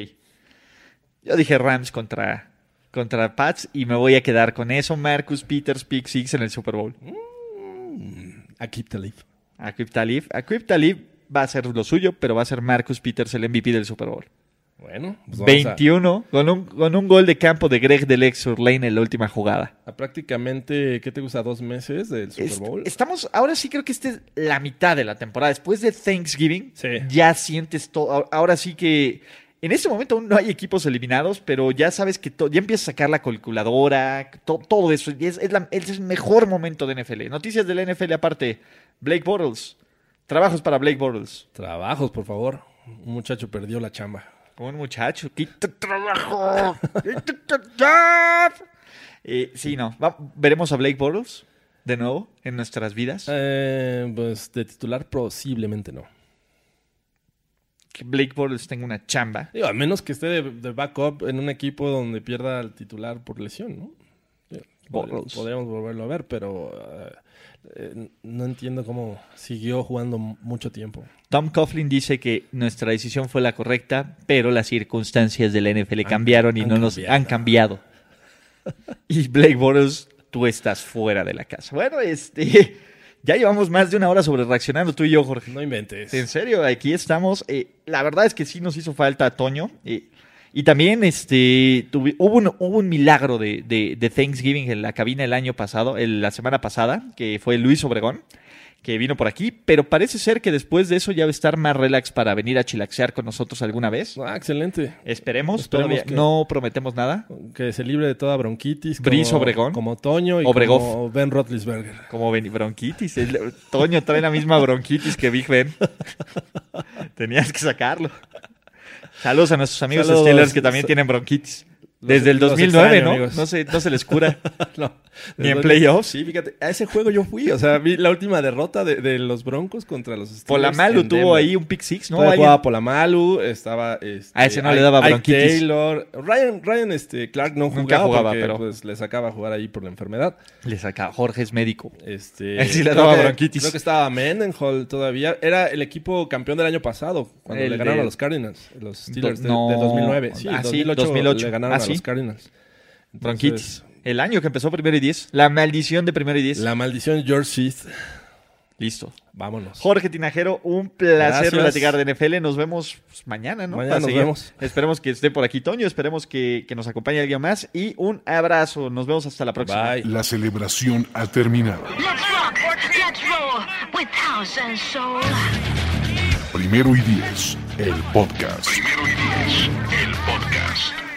Yo dije Rams contra, contra Pats y me voy a quedar con eso. Marcus Peters, pick six en el Super Bowl. A keep the leaf. Aquip Talib. Aquip Talib va a ser lo suyo, pero va a ser Marcus Peters el MVP del Super Bowl. Bueno, pues vamos a- 21 con un, con un gol de campo de Greg del ex Lane en la última jugada. a, prácticamente, ¿qué te gusta? ¿Dos meses del Super Bowl? estamos, ahora sí creo que esta es la mitad de la temporada. Después de Thanksgiving, Sí. ya sientes todo. Ahora sí que en este momento aún no hay equipos eliminados, pero ya sabes que ya empiezas a sacar la calculadora, to- todo eso. Y Es, es la- es el mejor momento de NFL. Noticias de la NFL aparte. Blake Bortles. Trabajos para Blake Bortles. Trabajos, por favor. Un muchacho perdió la chamba. Un muchacho, quita trabajo. Quita job. Eh, sí, no. Va- veremos a Blake Bortles de nuevo en nuestras vidas. Eh, pues de titular posiblemente no. Que Blake Bortles tenga una chamba. Digo, a menos que esté de, de backup en un equipo donde pierda al titular por lesión, ¿no? Sí, pod- Bortles. Podríamos volverlo a ver, pero eh, eh, no entiendo cómo siguió jugando mucho tiempo. Tom Coughlin dice que nuestra decisión fue la correcta, pero las circunstancias de la NFL cambiaron y no nos han cambiado. y Blake Bortles, tú estás fuera de la casa. Bueno, este, ya llevamos más de una hora sobre reaccionando tú y yo, Jorge. No inventes. En serio, aquí estamos. Eh, la verdad es que sí nos hizo falta Toño. eh, y también este, tuvi- hubo, un, hubo un milagro de, de- de Thanksgiving en la cabina el año pasado, el- la semana pasada, que fue Luis Obregón, que vino por aquí. Pero parece ser que después de eso ya va a estar más relax para venir a chilaxear con nosotros alguna vez. Ah, excelente. Esperemos, Esperemos todavía que- no prometemos nada. Que se libre de toda bronquitis. Brice como- Obregón. Como Toño y Obregón. como Ben Roethlisberger. Como ven- bronquitis. El- Toño trae la misma bronquitis que Big Ben. Tenías que sacarlo. Saludos a nuestros amigos Saludos. Steelers que también tienen bronquitis. Desde el los 2009, extraño, ¿no? amigos. No se, no se les cura. No. Ni en playoffs. Sí, fíjate, a ese juego yo fui. O sea, vi la última derrota de, de los Broncos contra los Steelers. Polamalu tuvo ahí un pick six, ¿no? Todavía jugaba Polamalu, estaba... Este, A ese no le daba bronquitis. Taylor. Ryan, Ryan este, Clark no Nunca jugaba, jugaba, porque, pero- pues, le sacaba a jugar ahí por la enfermedad. Le saca. Jorge es médico. Este, Él sí le creo daba que- bronquitis. Creo que estaba Mendenhall todavía. Era el equipo campeón del año pasado, cuando El le ganaron de- a los Cardinals. Los Steelers de, no. de 2009. Sí, Ah, en sí, 2008, 2008. le ganaron Ah, a sí. Los Cardinals. Entonces, Bronquitis. El año que empezó primero y diez. La maldición de primero y diez. La maldición George Smith. Listo. Vámonos. Jorge Tinajero, un placer Gracias. platicar de NFL. Nos vemos pues, mañana, ¿no? Mañana nos seguir. vemos. Esperemos que esté por aquí Toño, esperemos que, que nos acompañe alguien más. Y un abrazo. Nos vemos hasta la próxima. Bye. La celebración ha terminado. Let's rock, let's roll with house and soul. Primero y diez, el podcast. Primero y diez, el podcast.